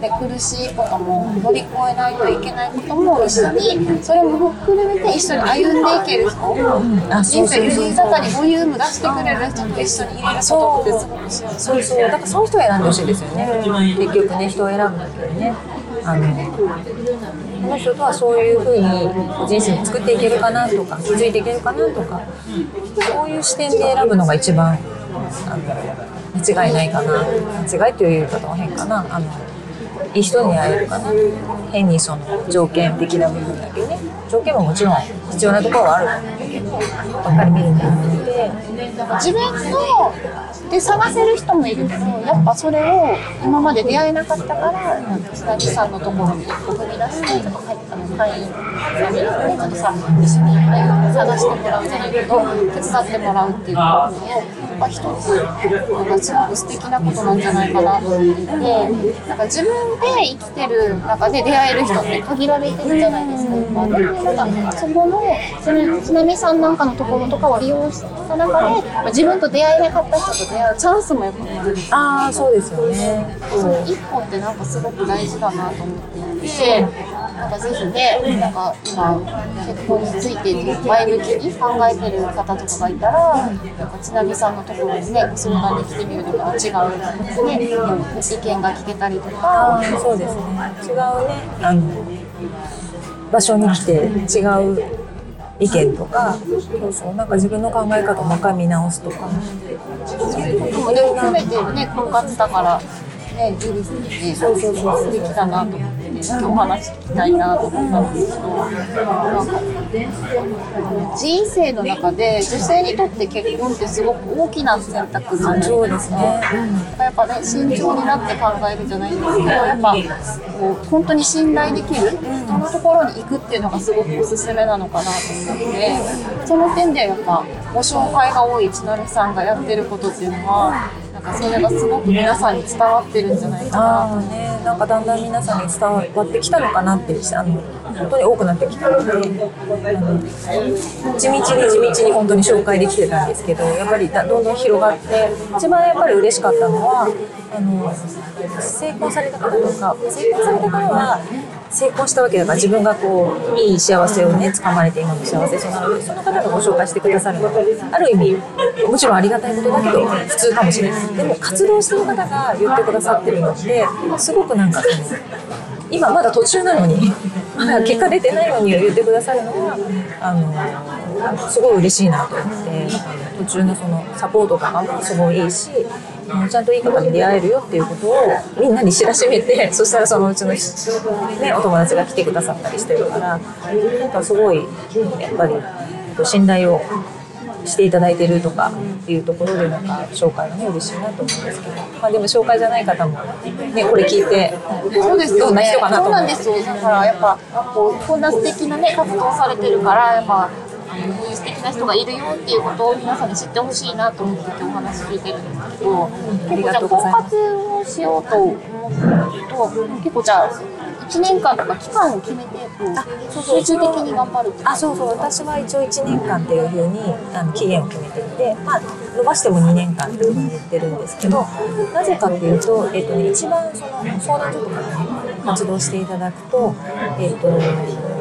[SPEAKER 2] で苦しいことも乗り越えないといけないことも一緒にそれも含めて一緒に歩んでいける人、
[SPEAKER 3] あ
[SPEAKER 2] 人生
[SPEAKER 3] そうそう
[SPEAKER 2] 豊かにボリューム出してくれる人と一緒にいれることってすごく幸せ
[SPEAKER 3] そうそうだからそういう人を選んでほしいですよね結局ね人を選ぶんだけどねあのこの人とはそういうふうに人生を作っていけるかなとか気づいていけるかなとかそういう視点で選ぶのが一番あの間違いないかな間違いという言い方は変かなあのいい人に会えるかな。変にその条件的な部分だけね。条件ももちろん必要なところはある。んだけどばっかり見るんじゃなくて
[SPEAKER 2] 自分ので探せる人もいるけどやっぱそれを今まで出会えなかったから津田さんのところに一歩踏み出してちょっと会あの会員さんにねちょっとさ一緒に探してもらうじゃないけど手伝ってもらうっていうことをぱ一つなんかすごく素敵なことなんじゃないかな。と思っていてなんか自分で生きてる中で出会える人って限られてるじゃないですか。やっぱ。でもなんかそこのその津波さんなんかのところとかを利用した中でまあ自分と出会えなかった人と出会うチャンスもやっぱ生まれる。
[SPEAKER 3] ああそうですよね。
[SPEAKER 2] その一歩ってなんかすごく大事だなと思っていて、なんかぜひね、なんか今、結婚について前向きに考えてる方とかがいたら、なんかちなみさんのところにね、相談に来てみるとか、違う、ね、意見が聞けたりと
[SPEAKER 3] あ
[SPEAKER 2] か、
[SPEAKER 3] あそうですね。違うね。あの場所に来て違う意見とかそうそう。なんか自分の考え方をもう一回見直すとか。
[SPEAKER 2] そういうこともね、含めてね、婚活だから、ね、いいですね。そうそうそう。素敵だなと思ってお話聞きたいなと思ったんですけど、なんか、人生の中で女性にとって結婚ってすごく大きな選択じゃないですか。やっぱね、慎重になって考えるじゃないですけど、やっぱ、こう、本当に信頼できる人のところに行くっていうのがすごくおすすめなのかなと思って、その点でやっぱ、ご紹介が多い千成さんがやってることっていうのは、なんかそれがすごく皆さんに伝わってるんじゃないかな。
[SPEAKER 3] あねなんかだんだん皆さんに伝わってきたのかなってあの本当に多くなってきたので地道に地道に本当に紹介できてたんですけどやっぱりどんどん広がって一番やっぱり嬉しかったのはあの成功された方とか成功された方は成功したわけだから自分がこういい幸せをね掴まれて今の幸せそうなのでその方がご紹介してくださるの。ある意味もちろんありがたいことだけど普通かもしれない。でも活動してる方が言ってくださってるのってすごくなんかその今まだ途中なのにまだ結果出てないのに言ってくださるのはあのすごい嬉しいなと思って途中のそのサポートとかもすごいいいしちゃんといい方に出会えるよっていうことをみんなに知らしめて そしたらそのうちの、ね、お友達が来てくださったりしてるからなんかすごいやっぱり信頼をしていただいてるとかっていうところでなんか紹介がね嬉しいなと思うんですけど、まあ、でも紹介じゃない方もねこれ聞いて
[SPEAKER 2] そうですよね
[SPEAKER 3] どんな人かなと
[SPEAKER 2] そう
[SPEAKER 3] 思
[SPEAKER 2] なんですよ。だからやっぱこうこんな素敵なね活動されてるからやっぱ。いう素敵な人がいるよっていうことを皆さんに知ってほしいなと思って今日お話聞いてるんですけど、結構じゃあ婚活をしようと思うと結構じゃあ1年間とか期間を決めてこう集中的に頑張る
[SPEAKER 3] あそうそう私は一応1年間っていうふうにあの期限を決めていて、まあ、伸ばしても2年間っていうふうに言ってるんですけどなぜかっていうと,、えっとね、一番その相談所とかで、ね、活動していただくと,、えっと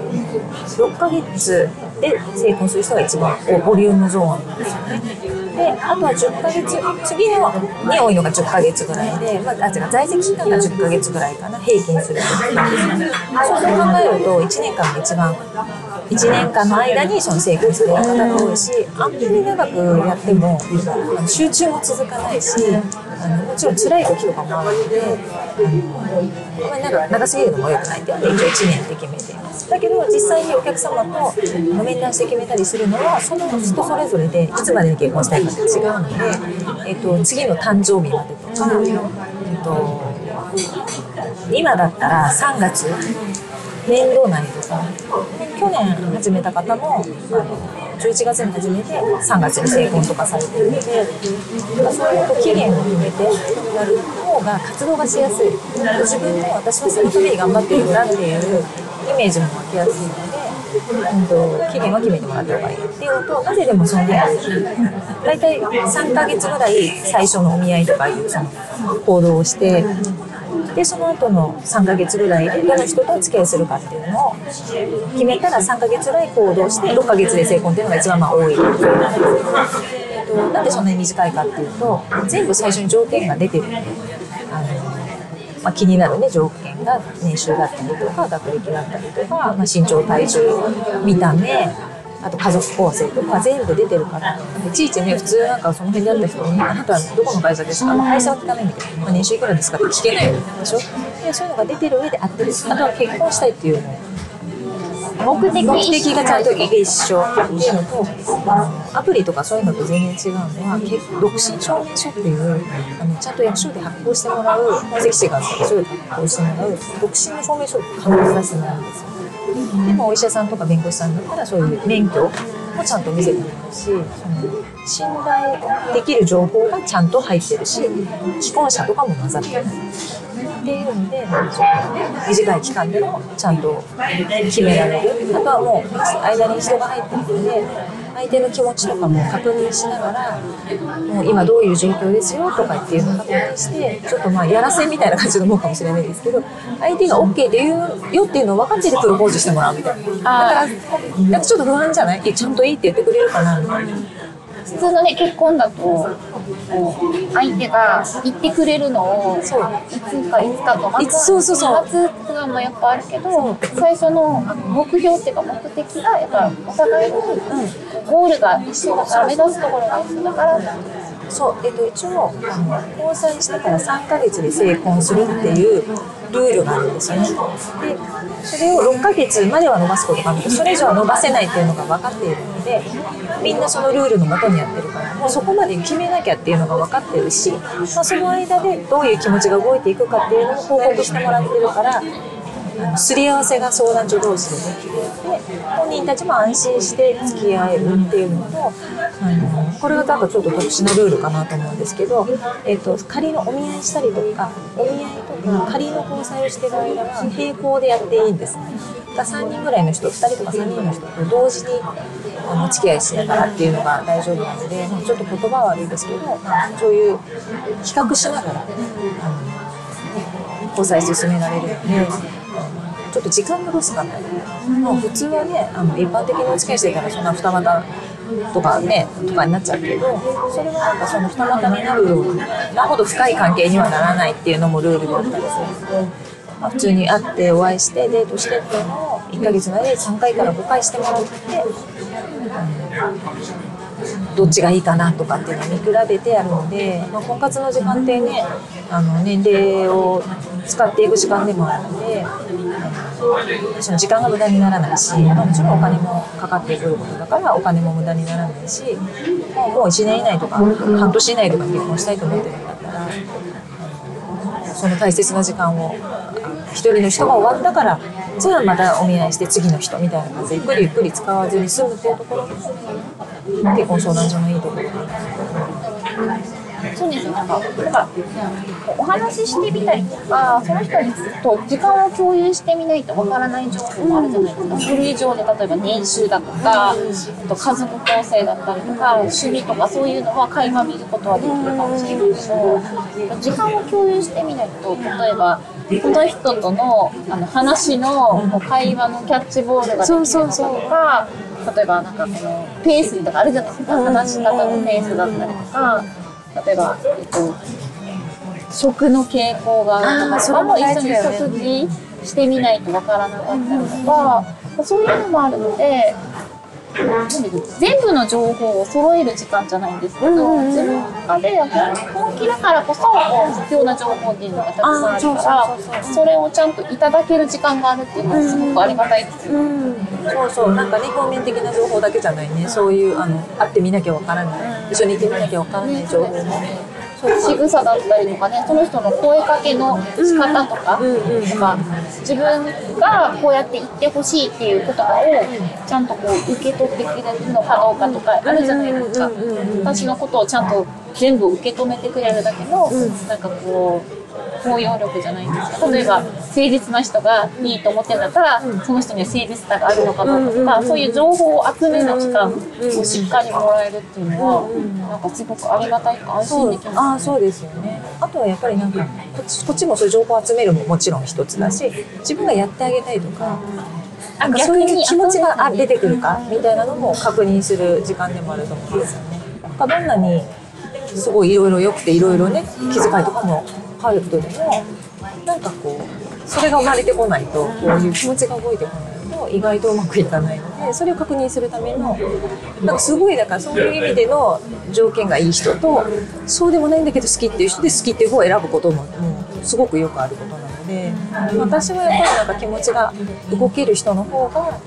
[SPEAKER 3] 6ヶ月で成婚する人が一番ボリュームゾーンなんですよね。であとは10ヶ月次のに多いのが10ヶ月ぐらいで、まあ、あ違う在籍期間が10ヶ月ぐらいかな平均するとそう考えると1年間が一番1年間の間にその成功してる方が多いしあんまり長くやっても集中も続かないしあのもちろん辛い時とかもあるのであんまり長すぎるのも良くないっていうので一応1年って決めだけど実際にお客様と面談して決めたりするのはその人それぞれでいつまでに結婚したいかって違うので、えっと、次の誕生日までとか、えっと、今だったら3月年度内とか去年始めた方もあの11月に始めて3月に成婚とかされてるのでそういうと期限を決めてやる方が活動がしやすい。自分も私はそのために頑張ってるんだっていうイメージも湧きやすいので、うん、と期限は決めてもらった方がいいっていうとなぜでもそん。な大体3ヶ月ぐらい最初のお見合いとかいうその行動をしてでその後の3ヶ月ぐらいでどの人とお付き合いするかっていうのを決めたら3ヶ月ぐらい行動して6ヶ月で成婚っていうのが一番まあ多い。と、なん。でそん。なに短いかっていうと全部最初に条件が出てるん。であの、まあ、気になるね条件が年収だったりとか学歴だったりとか、まあ、身長体重見た目あと家族構成とか全部出てるから。いちいちね普通なんかその辺であった人に「あなたはどこの会社ですか?」まあ、会社は聞かないんだけど、まあ、年収いくらですかって聞けないでしょ？でそういうのが出てる上で合ってあとは結婚したいっていうの
[SPEAKER 2] 目的
[SPEAKER 3] 目的がちゃんと一緒っていうのとアプリとかそういうのと全然違うのは結独身証明書っていうあのちゃんと役所で発行してもらう関市があってそれを発行してもらう独身の証明書を必ず出してもらうんですよでもお医者さんとか弁護士さんだったらそういう免許もちゃんと見せてもらうしその信頼できる情報がちゃんと入ってるし既婚者とかも混ざってる。っていうので短い期間でもちゃんと決められる。あとはもう間に人が入ってるので相手の気持ちとかも確認しながらもう今どういう状況ですよとかっていうのを確認してちょっとまあやらせみたいな感じのもんかもしれないですけど相手が OK で言うよっていうのを分かっててプロポーズしてもらうみたいな。だからなんかちょっと不安じゃない？ちゃんといいって言ってくれるかなみたいな。
[SPEAKER 2] 普通のね結婚だと相手が言ってくれるのをいつかいつかと待
[SPEAKER 3] いつそうそうそう。
[SPEAKER 2] 待つっていうのもやっぱあるけど最初の目標っていうか目的がやっぱお互いにゴールが一緒だから目指すところが一緒だから。
[SPEAKER 3] そう、えっと、一応交際してから3ヶ月で成婚するっていうルールがあるんですよね。でそれを6ヶ月までは伸ばすことがあるけどそれ以上は伸ばせないっていうのが分かっているのでみんなそのルールのもとにやってるからもうそこまで決めなきゃっていうのが分かってるし、まあ、その間でどういう気持ちが動いていくかっていうのも報告してもらってるからあのすり合わせが相談所同士でできるで本人たちも安心して付き合えるっていうのとあのこれがなんかちょっと特殊なルールかなと思うんですけど、えっと仮のお見合いしたりとかお見合いとか仮の交際をしてる間は並行でやっていいんですね。3人ぐらいの人2人とか3人の人と同時にあのお付き合いしながらっていうのが大丈夫なので、ちょっと言葉は悪いですけどそういう比較しながら交際進められるので。ちょっと時間のロスがない。もう普通はね、あの一般的にお付き合いしてたらそんな二股とかね、とかになっちゃうけど、それはなんかその二股になるようなほど深い関係にはならないっていうのもルールだったりするので、普通に会ってお会いしてデートしてっていうのを1ヶ月まで3回から5回してもらって、どっちがいいかなとかっていうのを見比べてやるので、まあ、婚活の時間ってねあの年齢を使っていく時間でもあるのでその時間が無駄にならないし、もちろんお金もかかってくることだからお金も無駄にならないしもう1年以内とか半年以内とか結婚したいと思ってるんだったらその大切な時間を一人の人が終わったからじゃあまたお見合いして次の人みたいな感じでゆっくりゆっくり使わずに済むっていうところも結婚相談所のいいところ。かな
[SPEAKER 2] そうですよなんかなんかお話ししてみたりとかその人にと時間を共有してみないとわからない情報もあるじゃないですか。書類上で例えば年収だとかあと家族構成だったりとか趣味とかそういうのは垣間見ることはできるかもしれないけど時間を共有してみないと例えばこの人とのあの話のこう会話のキャッチボールができるのかとか例えばなんかこのペースとかあるじゃないですか。話し方のペースだったりとか例えば、えっと、食の傾向があるとかそれも一緒に食事してみないとわからなかったりとかそういうのもあるので。全部の情報を揃える時間じゃないんですけど、自分の中で本気だからこそ必要な情報っていうのがたくさんあるからそれをちゃんといただける時間があるっていうのはすごくありがたいですよね。
[SPEAKER 3] そうそう。なんかね表面的な情報だけじゃないね。そういうあの会ってみなきゃわからない一緒にいてみなきゃわからない情報も。ね
[SPEAKER 2] そう仕草だったりとかねその人の声かけの仕方とか,、とか自分がこうやって言ってほしいっていう言葉をちゃんとこう受け取ってくれるのかどうかとかあるじゃないですか、私のことをちゃんと全部受け止めてくれるだけの、なんかこう包容力じゃないんですか例えば誠実な人がいいと思ってんだったら、その人には誠実さがあるのかどうかとか、そういう情報を集める時間をしっかりもらえるっていうのは、なんかすごくありがたいか安心できます、
[SPEAKER 3] ああそうですよね。あとはやっぱりなんかこっちこっちもそういう情報を集めるももちろん一つだし自分がやってあげたいとかなんかそういう気持ちがあ出てくるかみたいなのも確認する時間でもあると思うんですよね。どんなにすごいいろいろ良くていろいろね気遣いとかもある人でもなんかこうそれが生まれてこないとこういう気持ちが動いてこないと意外とうまくいかないのでそれを確認するためのなんかすごいだからそういう意味での条件がいい人とそうでもないんだけど好きっていう人で好きっていう方を選ぶこともすごくよくあることなので私はやっぱりなんか気持ちが動ける人の方が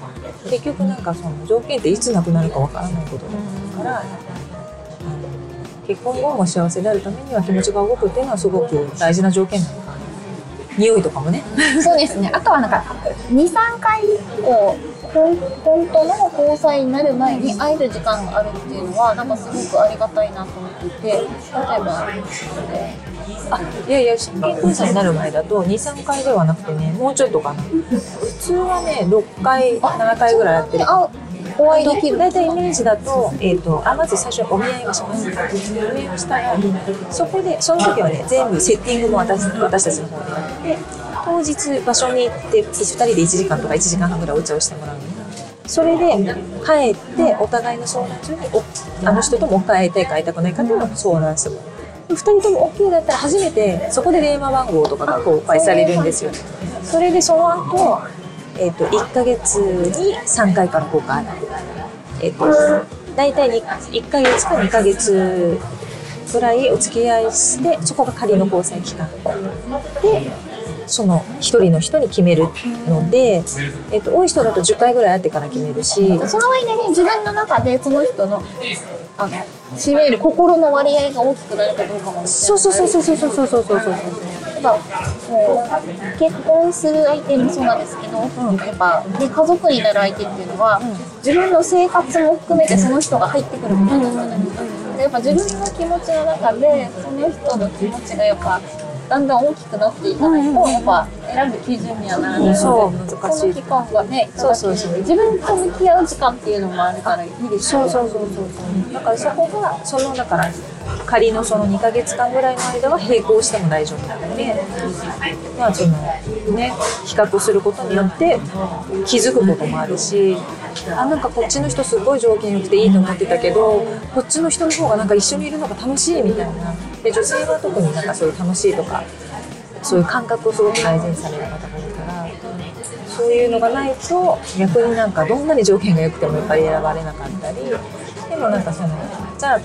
[SPEAKER 3] 結局なんかその条件っていつなくなるかわからないことだから。結婚後も幸せであるためには気持ちが動くっていうのはすごく大事な条件なのかな匂いとかもね
[SPEAKER 2] そうですね。あとはなんか2、3回こう本当の交際になる前に会える時間があるっていうのはなんかすごくありがたいなと思っていて、例えば。
[SPEAKER 3] あいやいや結婚者になる前だと23回ではなくてねもうちょっとかな普通はね6回7回ぐらいやってる
[SPEAKER 2] あお会いできる。
[SPEAKER 3] 大体イメージだと,、えー、とあまず最初お見合いをします。お見合いをしたらそこでその時はね全部セッティングも私私たちの方でやって当日場所に行って2人で1時間とか1時間半ぐらいお茶をしてもらうそれで帰ってお互いの相談中におあの人とも会いたいか会いたくないかっていうのを相談してもらう2人とも OK だったら初めてそこで電話番号とかが公開されるんですよそれでその後えー、と1ヶ月に3回から5回、えー、と大体に1ヶ月か2ヶ月ぐらいお付き合いしてそこが仮の交際期間でその1人の人に決めるので、えー、と多い人だと10回ぐらい会ってから決めるし
[SPEAKER 2] その間に自分の中でその人のあの占める心の割合が大きくなるかどうかも
[SPEAKER 3] そうそうそうそうそうそうそうそうそうそう
[SPEAKER 2] ぱもう結婚する相手もそうなんですけど、やっぱで家族になる相手っていうのは、自分の生活も含めてその人が入ってくるものですよ。ね、でやっぱ自分の気持ちの中でその人の気持ちがやっぱだんだん大きくなっていかないと、やっぱ選ぶ基準にはならないので、
[SPEAKER 3] そう難しい。
[SPEAKER 2] その期間がね、
[SPEAKER 3] そうそうそう。
[SPEAKER 2] 自分と向き合う時間っていうのもあるからいいですよね。
[SPEAKER 3] そうそうそうそうだからそこがそのだから仮のその2ヶ月間ぐらいの間は並行しても大丈夫なのでまあそのね比較することによって気づくこともあるしあなんかこっちの人すごい条件良くていいと思ってたけどこっちの人の方がなんか一緒にいるのが楽しいみたいなで女性は特になんかそういう楽しいとかそういう感覚をすごく改善される方がいるからそういうのがないと逆になんかどんなに条件が良くてもやっぱり選ばれなかったりでもなんかそのじゃあ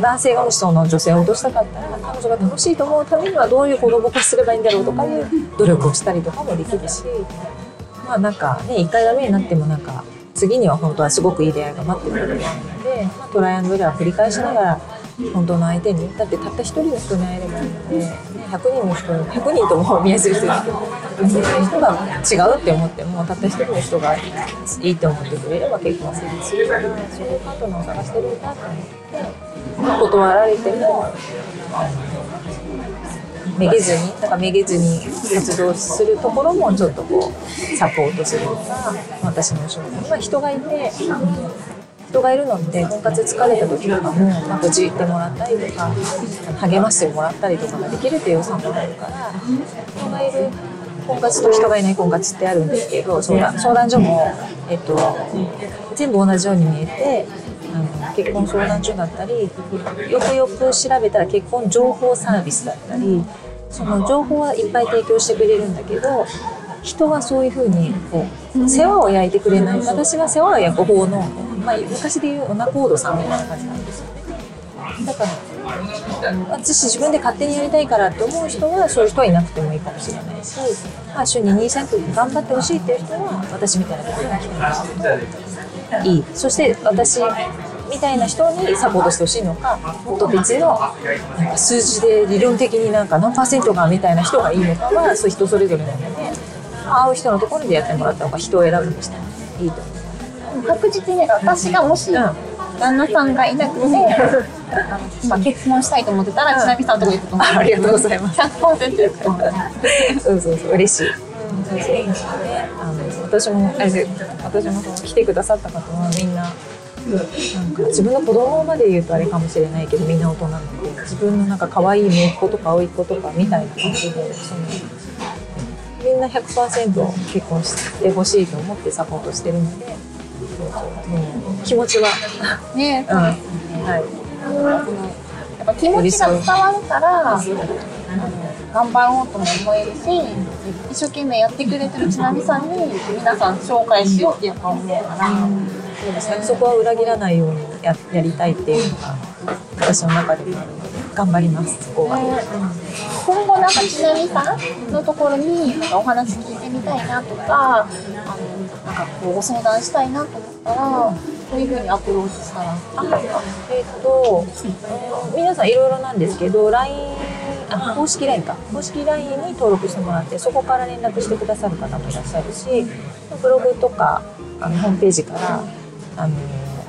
[SPEAKER 3] 男性がもしその女性を落としたかったら彼女が楽しいと思うためにはどういう子供化すればいいんだろうとかいう努力をしたりとかもできるしまあなんかね一回ダメになってもなんか次には本当はすごくいい出会いが待ってると思うので、まあ、トライアンドエラーを繰り返しながら本当の相手にだってたった一人の人に会えればいいので、ね、100人の人100人とも見合いする人ですけど人が違うって思ってもたった一人の人がいいと思ってくれれば結婚するしそういうパートナーを探してるんだと思って。断られてもめげずにだかめげずに活動するところもちょっとこうサポートするのが私の仕事ま人がいて人がいるので婚活疲れた時とかも、まあ、愚痴言ってもらったりとか励ましてもらったりとかができるっていう良さもあるから人がいる婚活と人がいない婚活ってあるんですけど相談相談所も、えっと、全部同じように見えてあの結婚相談所だったりよくよく調べたら結婚情報サービスだったりその情報はいっぱい提供してくれるんだけど人はそういうふうにこう世話を焼いてくれない。私が世話を焼く方の、まあ、昔でいうオナコードさんみたいな感じなんですよね。だから私自分で勝手にやりたいからって思う人はそういう人はいなくてもいいかもしれないし、まあ、週に23分頑張ってほしいっていう人は私みたいなところに来てもらうとい。いそして私みたいな人にサポートしてほしいのかもっと別のなんか数字で理論的になんか何パーセントがみたいな人がいいのかはそう人それぞれなので会う人のところでやってもらった方が人を選ぶにしてもいいと思う。
[SPEAKER 2] 確実に私がもし、
[SPEAKER 3] うん
[SPEAKER 2] 旦那さんがいなくて、今結婚したいと思ってたら、ちなみさんとこ行くと思う。
[SPEAKER 3] ありがとうございます。
[SPEAKER 2] 100%ですから。
[SPEAKER 3] そうそうそう嬉しい。あの私もあれで私もその来てくださった方はみんななんか自分の子供まで言うとあれかもしれないけどみんな大人なので自分のなんか可愛い姪っ子とか甥っ子とかみたいな感じでそのみんな100%結婚してほしいと思ってサポートしてるのでそうそうもう気持ちは、
[SPEAKER 2] ね。
[SPEAKER 3] うん、はい。
[SPEAKER 2] やっぱ気持ちが伝わるから、頑張ろうとも思えるし、一生懸命やってくれてるちなみさんに皆さん紹介しようってやっぱ思うから、
[SPEAKER 3] そうですね、そこは裏切らないようにややりたいっていうのが私の中で頑張りますそこは、
[SPEAKER 2] 今後なんかちなみさんのところになんかお話聞いてみたいなとか、あのなんかこうご相談したいなと思ったら、どういうふうにアプローチしたら。
[SPEAKER 3] えっと、うん皆さんいろいろなんですけど LINE あ公式 LINE か公式 LINE に登録してもらってそこから連絡してくださる方もいらっしゃるしブログとかあのホームページからあの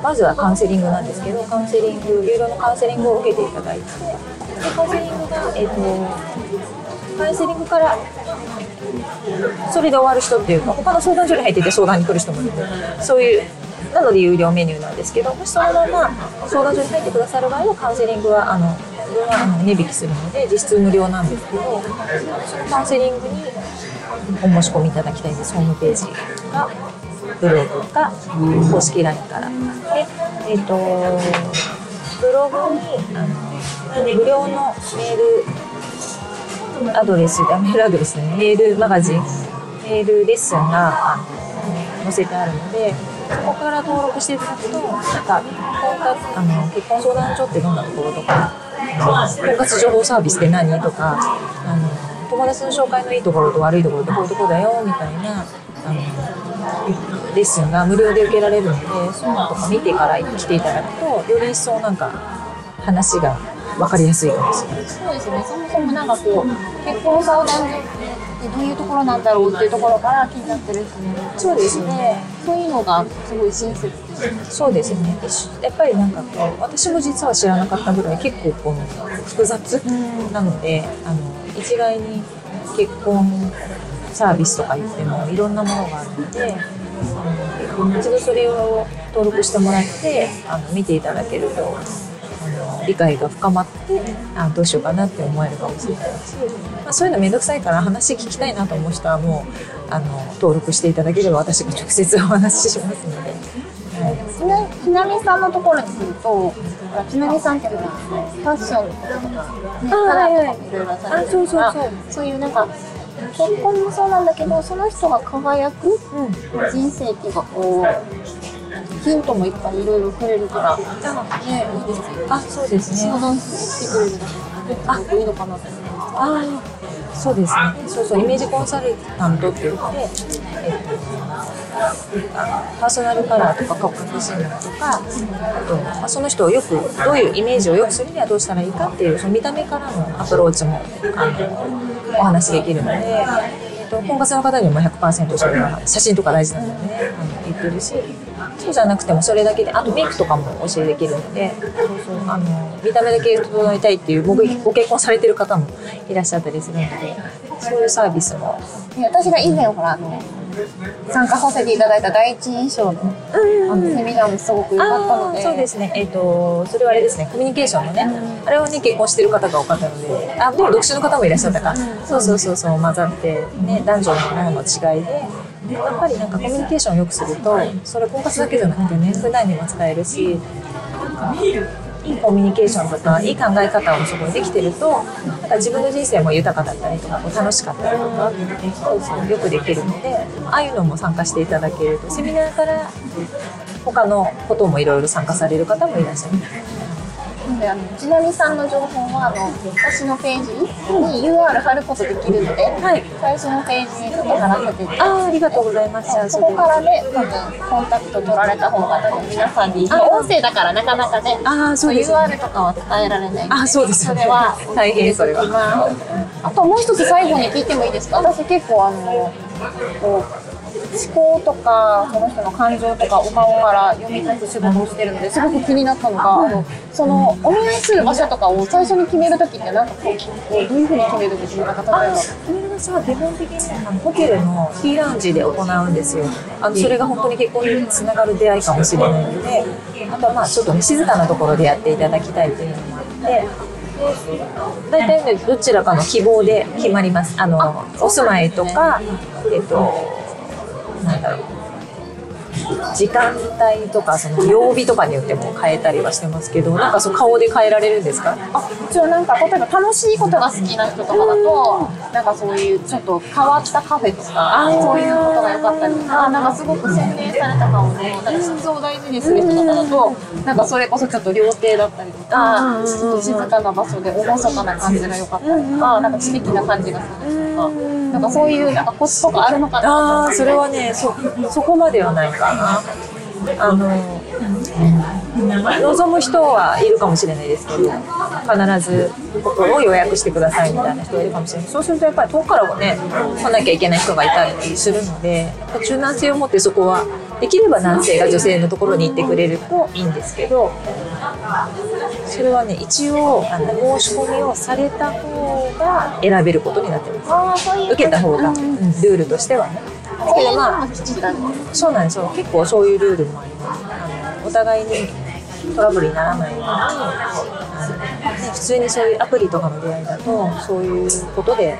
[SPEAKER 3] まずはカウンセリングなんですけどカウンセリング有料のカウンセリングを受けていただいてでカウンセリングが、えっとカウンセリングからそれで終わる人っていうか他の相談所に入ってて相談に来る人もいるそういうなので有料メニューなんですけどもしそのまま相談所に入ってくださる場合はカウンセリングはあのあの値引きするので実質無料なんですけどカウンセリングにお申し込みいただきたいんです。ホームページがブログか公式 LINE から。でえっ、とブログにあの無料のメールアドレスあメールアドレスねメールマガジンメールレッスンが載せてあるのでそこから登録していただくとなんか婚活あの結婚相談所ってどんなところとか婚活情報サービスって何とかあの友達の紹介のいいところと悪いところってこういうとこだよみたいなあのレッスンが無料で受けられるのでそういうのとか見てから来ていただくとより一層なんか話が分かりやすいかもしれない。
[SPEAKER 2] そうですね、そもそもなんかこう、結婚相談所ってどういうところなんだろうっていうところから気になってる
[SPEAKER 3] そうですね。
[SPEAKER 2] そういうのがすごい親切ですね。
[SPEAKER 3] そうですね。やっぱりなんかこう私も実は知らなかったぐらい結構この複雑なのであの一概に結婚サービスとか言ってもいろんなものがあるのであの一度それを登録してもらってあの見ていただけるとあの理解が深まってあどうしようかなって思えるかもしれないし、まあ、そういうの面倒くさいから話聞きたいなと思う人はもうあの登録していただければ私が直接お話ししますので。はい。
[SPEAKER 2] ちなみさんのところに来ると、ちなみさんっていうのはファッションのこととか、ね、
[SPEAKER 3] あはいはい。
[SPEAKER 2] いろいろされてるから
[SPEAKER 3] そう
[SPEAKER 2] いうなんか結婚もそうなんだけど、その人が輝く
[SPEAKER 3] うん
[SPEAKER 2] 人生っていうかこうヒントもいっぱいいろいろくれるから、ね、いいですよ。
[SPEAKER 3] あ、そうですね。
[SPEAKER 2] 相談してくれるだけで、あ、いいのかなって。
[SPEAKER 3] ああ、そうですね。そうそう、イメージコンサルタントって言って、えパーソナルカラーとか骨格診断とか、あと、まあ、その人をよく、どういうイメージを良くするにはどうしたらいいかっていう、その見た目からのアプローチも、あの、お話しできるので、婚活の方にも100%それが写真とか大事なのでね、言ってるし、そうじゃなくてもそれだけで、あとメイクとかも教えできるので、そうそうあの見た目だけ整えたいっていうごご結婚されてる方もいらっしゃったりするので、そういうサービスも。
[SPEAKER 2] 私が以前ほらあの参加させていただいた第一印象の,、あのセミナーもすごく良かったので。
[SPEAKER 3] そうですね。えっ、と、それはあれですね、コミュニケーションのね、あれをね、結婚してる方が多かったので、あ、でも独身の方もいらっしゃったか。そうそうそうそう、混ざって、ね、男女のものの違いで、やっぱりなんかコミュニケーションを良くすると、それ婚活だけじゃなくてね、普段にも使えるし、なんかいいコミュニケーションとか、いい考え方をそこにできてると、なんか自分の人生も豊かだったりとか、こう楽しかったりとか、そうそう、よくできるので、ああいうのも参加していただけると、セミナーから他のこともいろいろ参加される方もいらっしゃる。
[SPEAKER 2] なんであのちなみさんの情報はあの私のページに UR 貼ることできるので、
[SPEAKER 3] はい
[SPEAKER 2] 最初のページにちょっと貼らせていただいて
[SPEAKER 3] ああ、ありがとうございます。
[SPEAKER 2] そこからね、多分コンタクト取られた方が多分皆さんに、まあ音声だからなかなかね、
[SPEAKER 3] ああ、そうです、ね。
[SPEAKER 2] UR とかは伝えられない。
[SPEAKER 3] あそうですよね
[SPEAKER 2] それは
[SPEAKER 3] 大変それは
[SPEAKER 2] まあ、あともう一つ最後に聞いてもいいですか？私結構あのこう考とかその人の感情とかお顔から読み解く仕事をしてるのですごく気になったのが、そのお見合いする場所とかを最初に決める時ってなんかこうどういうふうに決めるんですか例えば。
[SPEAKER 3] 決める場所は基本的にあのホテルのティーラウンジで行うんですよ。あのそれが本当に結婚につながる出会いかもしれないので、あとはまあちょっとね静かなところでやっていただきたいというのもあって。で大体ねどちらかの希望で決まります。あのお住まいとかえっとなんだろう時間帯とかその曜日とかによっても変えたりはしてますけど、なんかその顔で変えられるんですか？
[SPEAKER 2] あ一応なんか例えば楽しいことが好きな人とかだとなんかそういうちょっと変わったカフェとかそういうことが良かったりとかなんかすごく洗練された顔でなんか質を大事にする人とかだとなんかそれこそちょっと料亭だったりとかちょっと静かな場所で厳かな感じが良かったりとかなんか知的な感じがするとかなんかそういうなんかコツとかあるのかな
[SPEAKER 3] ああそれはねそそこまではないかなあの望む人はいるかもしれないですけど必ずここを予約してくださいみたいな人がいるかもしれない。そうするとやっぱり遠くからもね来なきゃいけない人がいたりするので柔軟性を持ってそこはできれば男性が女性のところに行ってくれるといいんですけどそれはね一応あの申し込みをされた方が選べることになってます。受けた方が、ルールとしてはね。だけどまあそうなんですよ。結構そういうルールもあります。あのお互いにトラブルにならないようにあの、ね、普通にそういうアプリとかの出会いだとそういうことで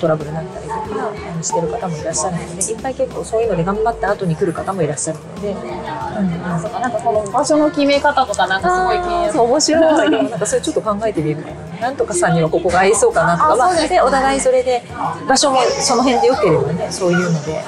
[SPEAKER 3] トラブルになったりとかしてる方もいらっしゃるのでいっぱい結構そういうので頑張った後に来る方もいらっしゃるので、うんうん、
[SPEAKER 2] そうかなんかこの場所の決め方とかなんかすごい気になる。
[SPEAKER 3] そう面白い。なんかそれちょっと考えてみるな。んとかさんにはここが合いそうかなとかまあ、でお互いそれで場所もその辺でよければねそういうので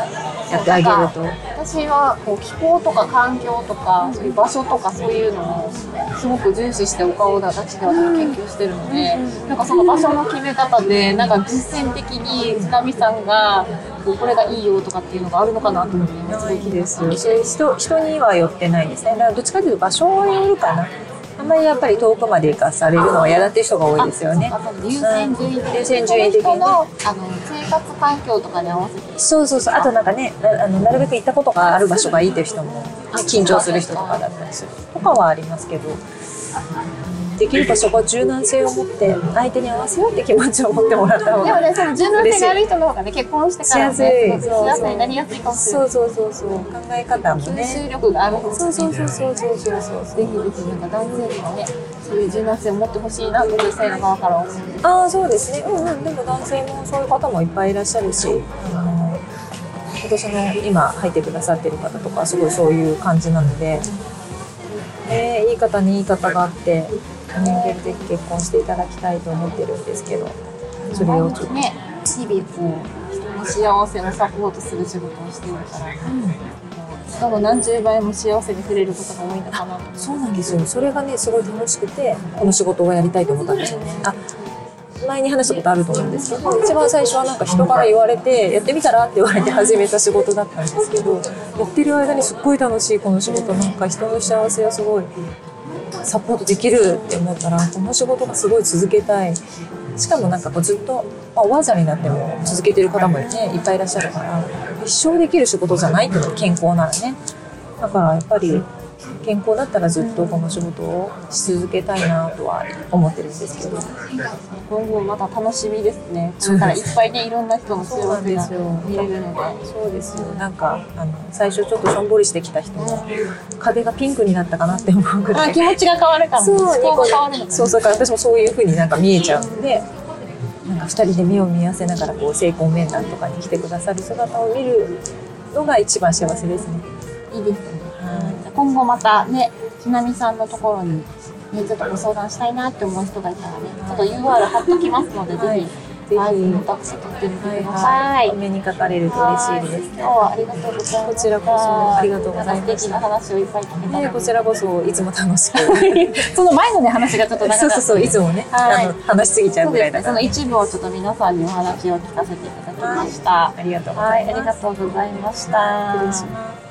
[SPEAKER 3] やってあげると。
[SPEAKER 2] 私はこう気候とか環境とかそういう場所とかそういうのをすごく重視してお顔立ちでは研究してるので、なんかその場所の決め方でなんか実践的に津波さんがこうこれがいいよとかっていうのがあるのかなと思って今す。ごい
[SPEAKER 3] いいです。人人には寄ってないですね。だからどっちかというと場所によるかなあんまりやっぱり遠くまで行かされるのは嫌だっていう人が多いですよね。
[SPEAKER 2] 優先順位
[SPEAKER 3] 優先順位的に。
[SPEAKER 2] あの生活環境とかに合わせて。
[SPEAKER 3] そうそうそう。あとなんかねなあのなるべく行ったことがある場所がいいっていう人も、ね、緊張する人とかだったりする。とかはありますけどできればそこは柔軟性を持って相手に合わせようって気持ちを持ってもらった方が
[SPEAKER 2] でもね、その柔軟性がある人の方がね、結婚してからね、
[SPEAKER 3] す
[SPEAKER 2] ごく幸せになりやすいかもしれない。
[SPEAKER 3] そうそうそうそう。考え方も
[SPEAKER 2] 吸収
[SPEAKER 3] ね
[SPEAKER 2] 力がある方が
[SPEAKER 3] そうそうそうそうそうそう。そう
[SPEAKER 2] ぜひぜひなんか男性にもね、そういう柔軟性を持ってほしいなと女性の側から思う。
[SPEAKER 3] ああそうですね。うんうん。でも男性もそういう方もいっぱいいらっしゃるしあの私の今入ってくださってる方とかすごいそういう感じなので、えー、いい方にいい方があって人間ぜひ結婚していただきたいと思ってるんですけどそれをちょっと、
[SPEAKER 2] ね、日々こう人の幸せをサポートする仕事をしてるから、しかも何十倍も幸せに触れることが多いのかなと。
[SPEAKER 3] そうなんですよ。それがねすごい楽しくてこの仕事をやりたいと思ったんですよね。あ前に話したことあると思うんですけど一番最初はなんか人から言われてやってみたらって言われて始めた仕事だったんですけどやってる間にすっごい楽しいこの仕事。なんか人の幸せをすごいサポートできるって思ったらこの仕事がすごい続けたい。しかもなんかこうずっと、まあ、おばあちゃんになっても続けてる方もねいっぱいいらっしゃるから一生できる仕事じゃないっていうの健康ならね。だからやっぱり健康だったらずっとこの仕事をし続けたいなとは思ってるんですけど
[SPEAKER 2] 今後また楽しみですね。だからいっぱいね、いろんな人の幸せが見れるので。
[SPEAKER 3] そうですよなんかあの最初ちょっとしょんぼりしてきた人も壁がピンクになったかなって思うぐらい
[SPEAKER 2] あ気持ちが変わるから、
[SPEAKER 3] そうそうそうだから私もそういう風になんか見えちゃうんでなんか2人で目を見合わせながらこう成婚面談とかに来てくださる姿を見るのが一番幸せですね。
[SPEAKER 2] いいですね。今後またね、ちなみさんのところに、ね、ちょっとご相談したいなって思う人がいたらね、ちょっと UR 貼っときますので、
[SPEAKER 3] はい
[SPEAKER 2] ぜひ、
[SPEAKER 3] ぜひ
[SPEAKER 2] はい、コンタクト取ってみてくださ。
[SPEAKER 3] はい目にかかれると嬉しいです。
[SPEAKER 2] 今日はありがとうございました。
[SPEAKER 3] こちらこそありがとうございました
[SPEAKER 2] 素敵な話をいっぱい聞けた
[SPEAKER 3] こちらこそいつも楽しく。
[SPEAKER 2] その前のね、話がちょっと長かった
[SPEAKER 3] そうそうそういつもね、
[SPEAKER 2] はい
[SPEAKER 3] あの話しすぎちゃうぐらいだから。
[SPEAKER 2] その一部をちょっと皆さんにお話を聞かせていただきました。
[SPEAKER 3] ありがとうござ
[SPEAKER 2] はいい、
[SPEAKER 3] ます。
[SPEAKER 2] ありがとうございました。
[SPEAKER 3] 失礼します。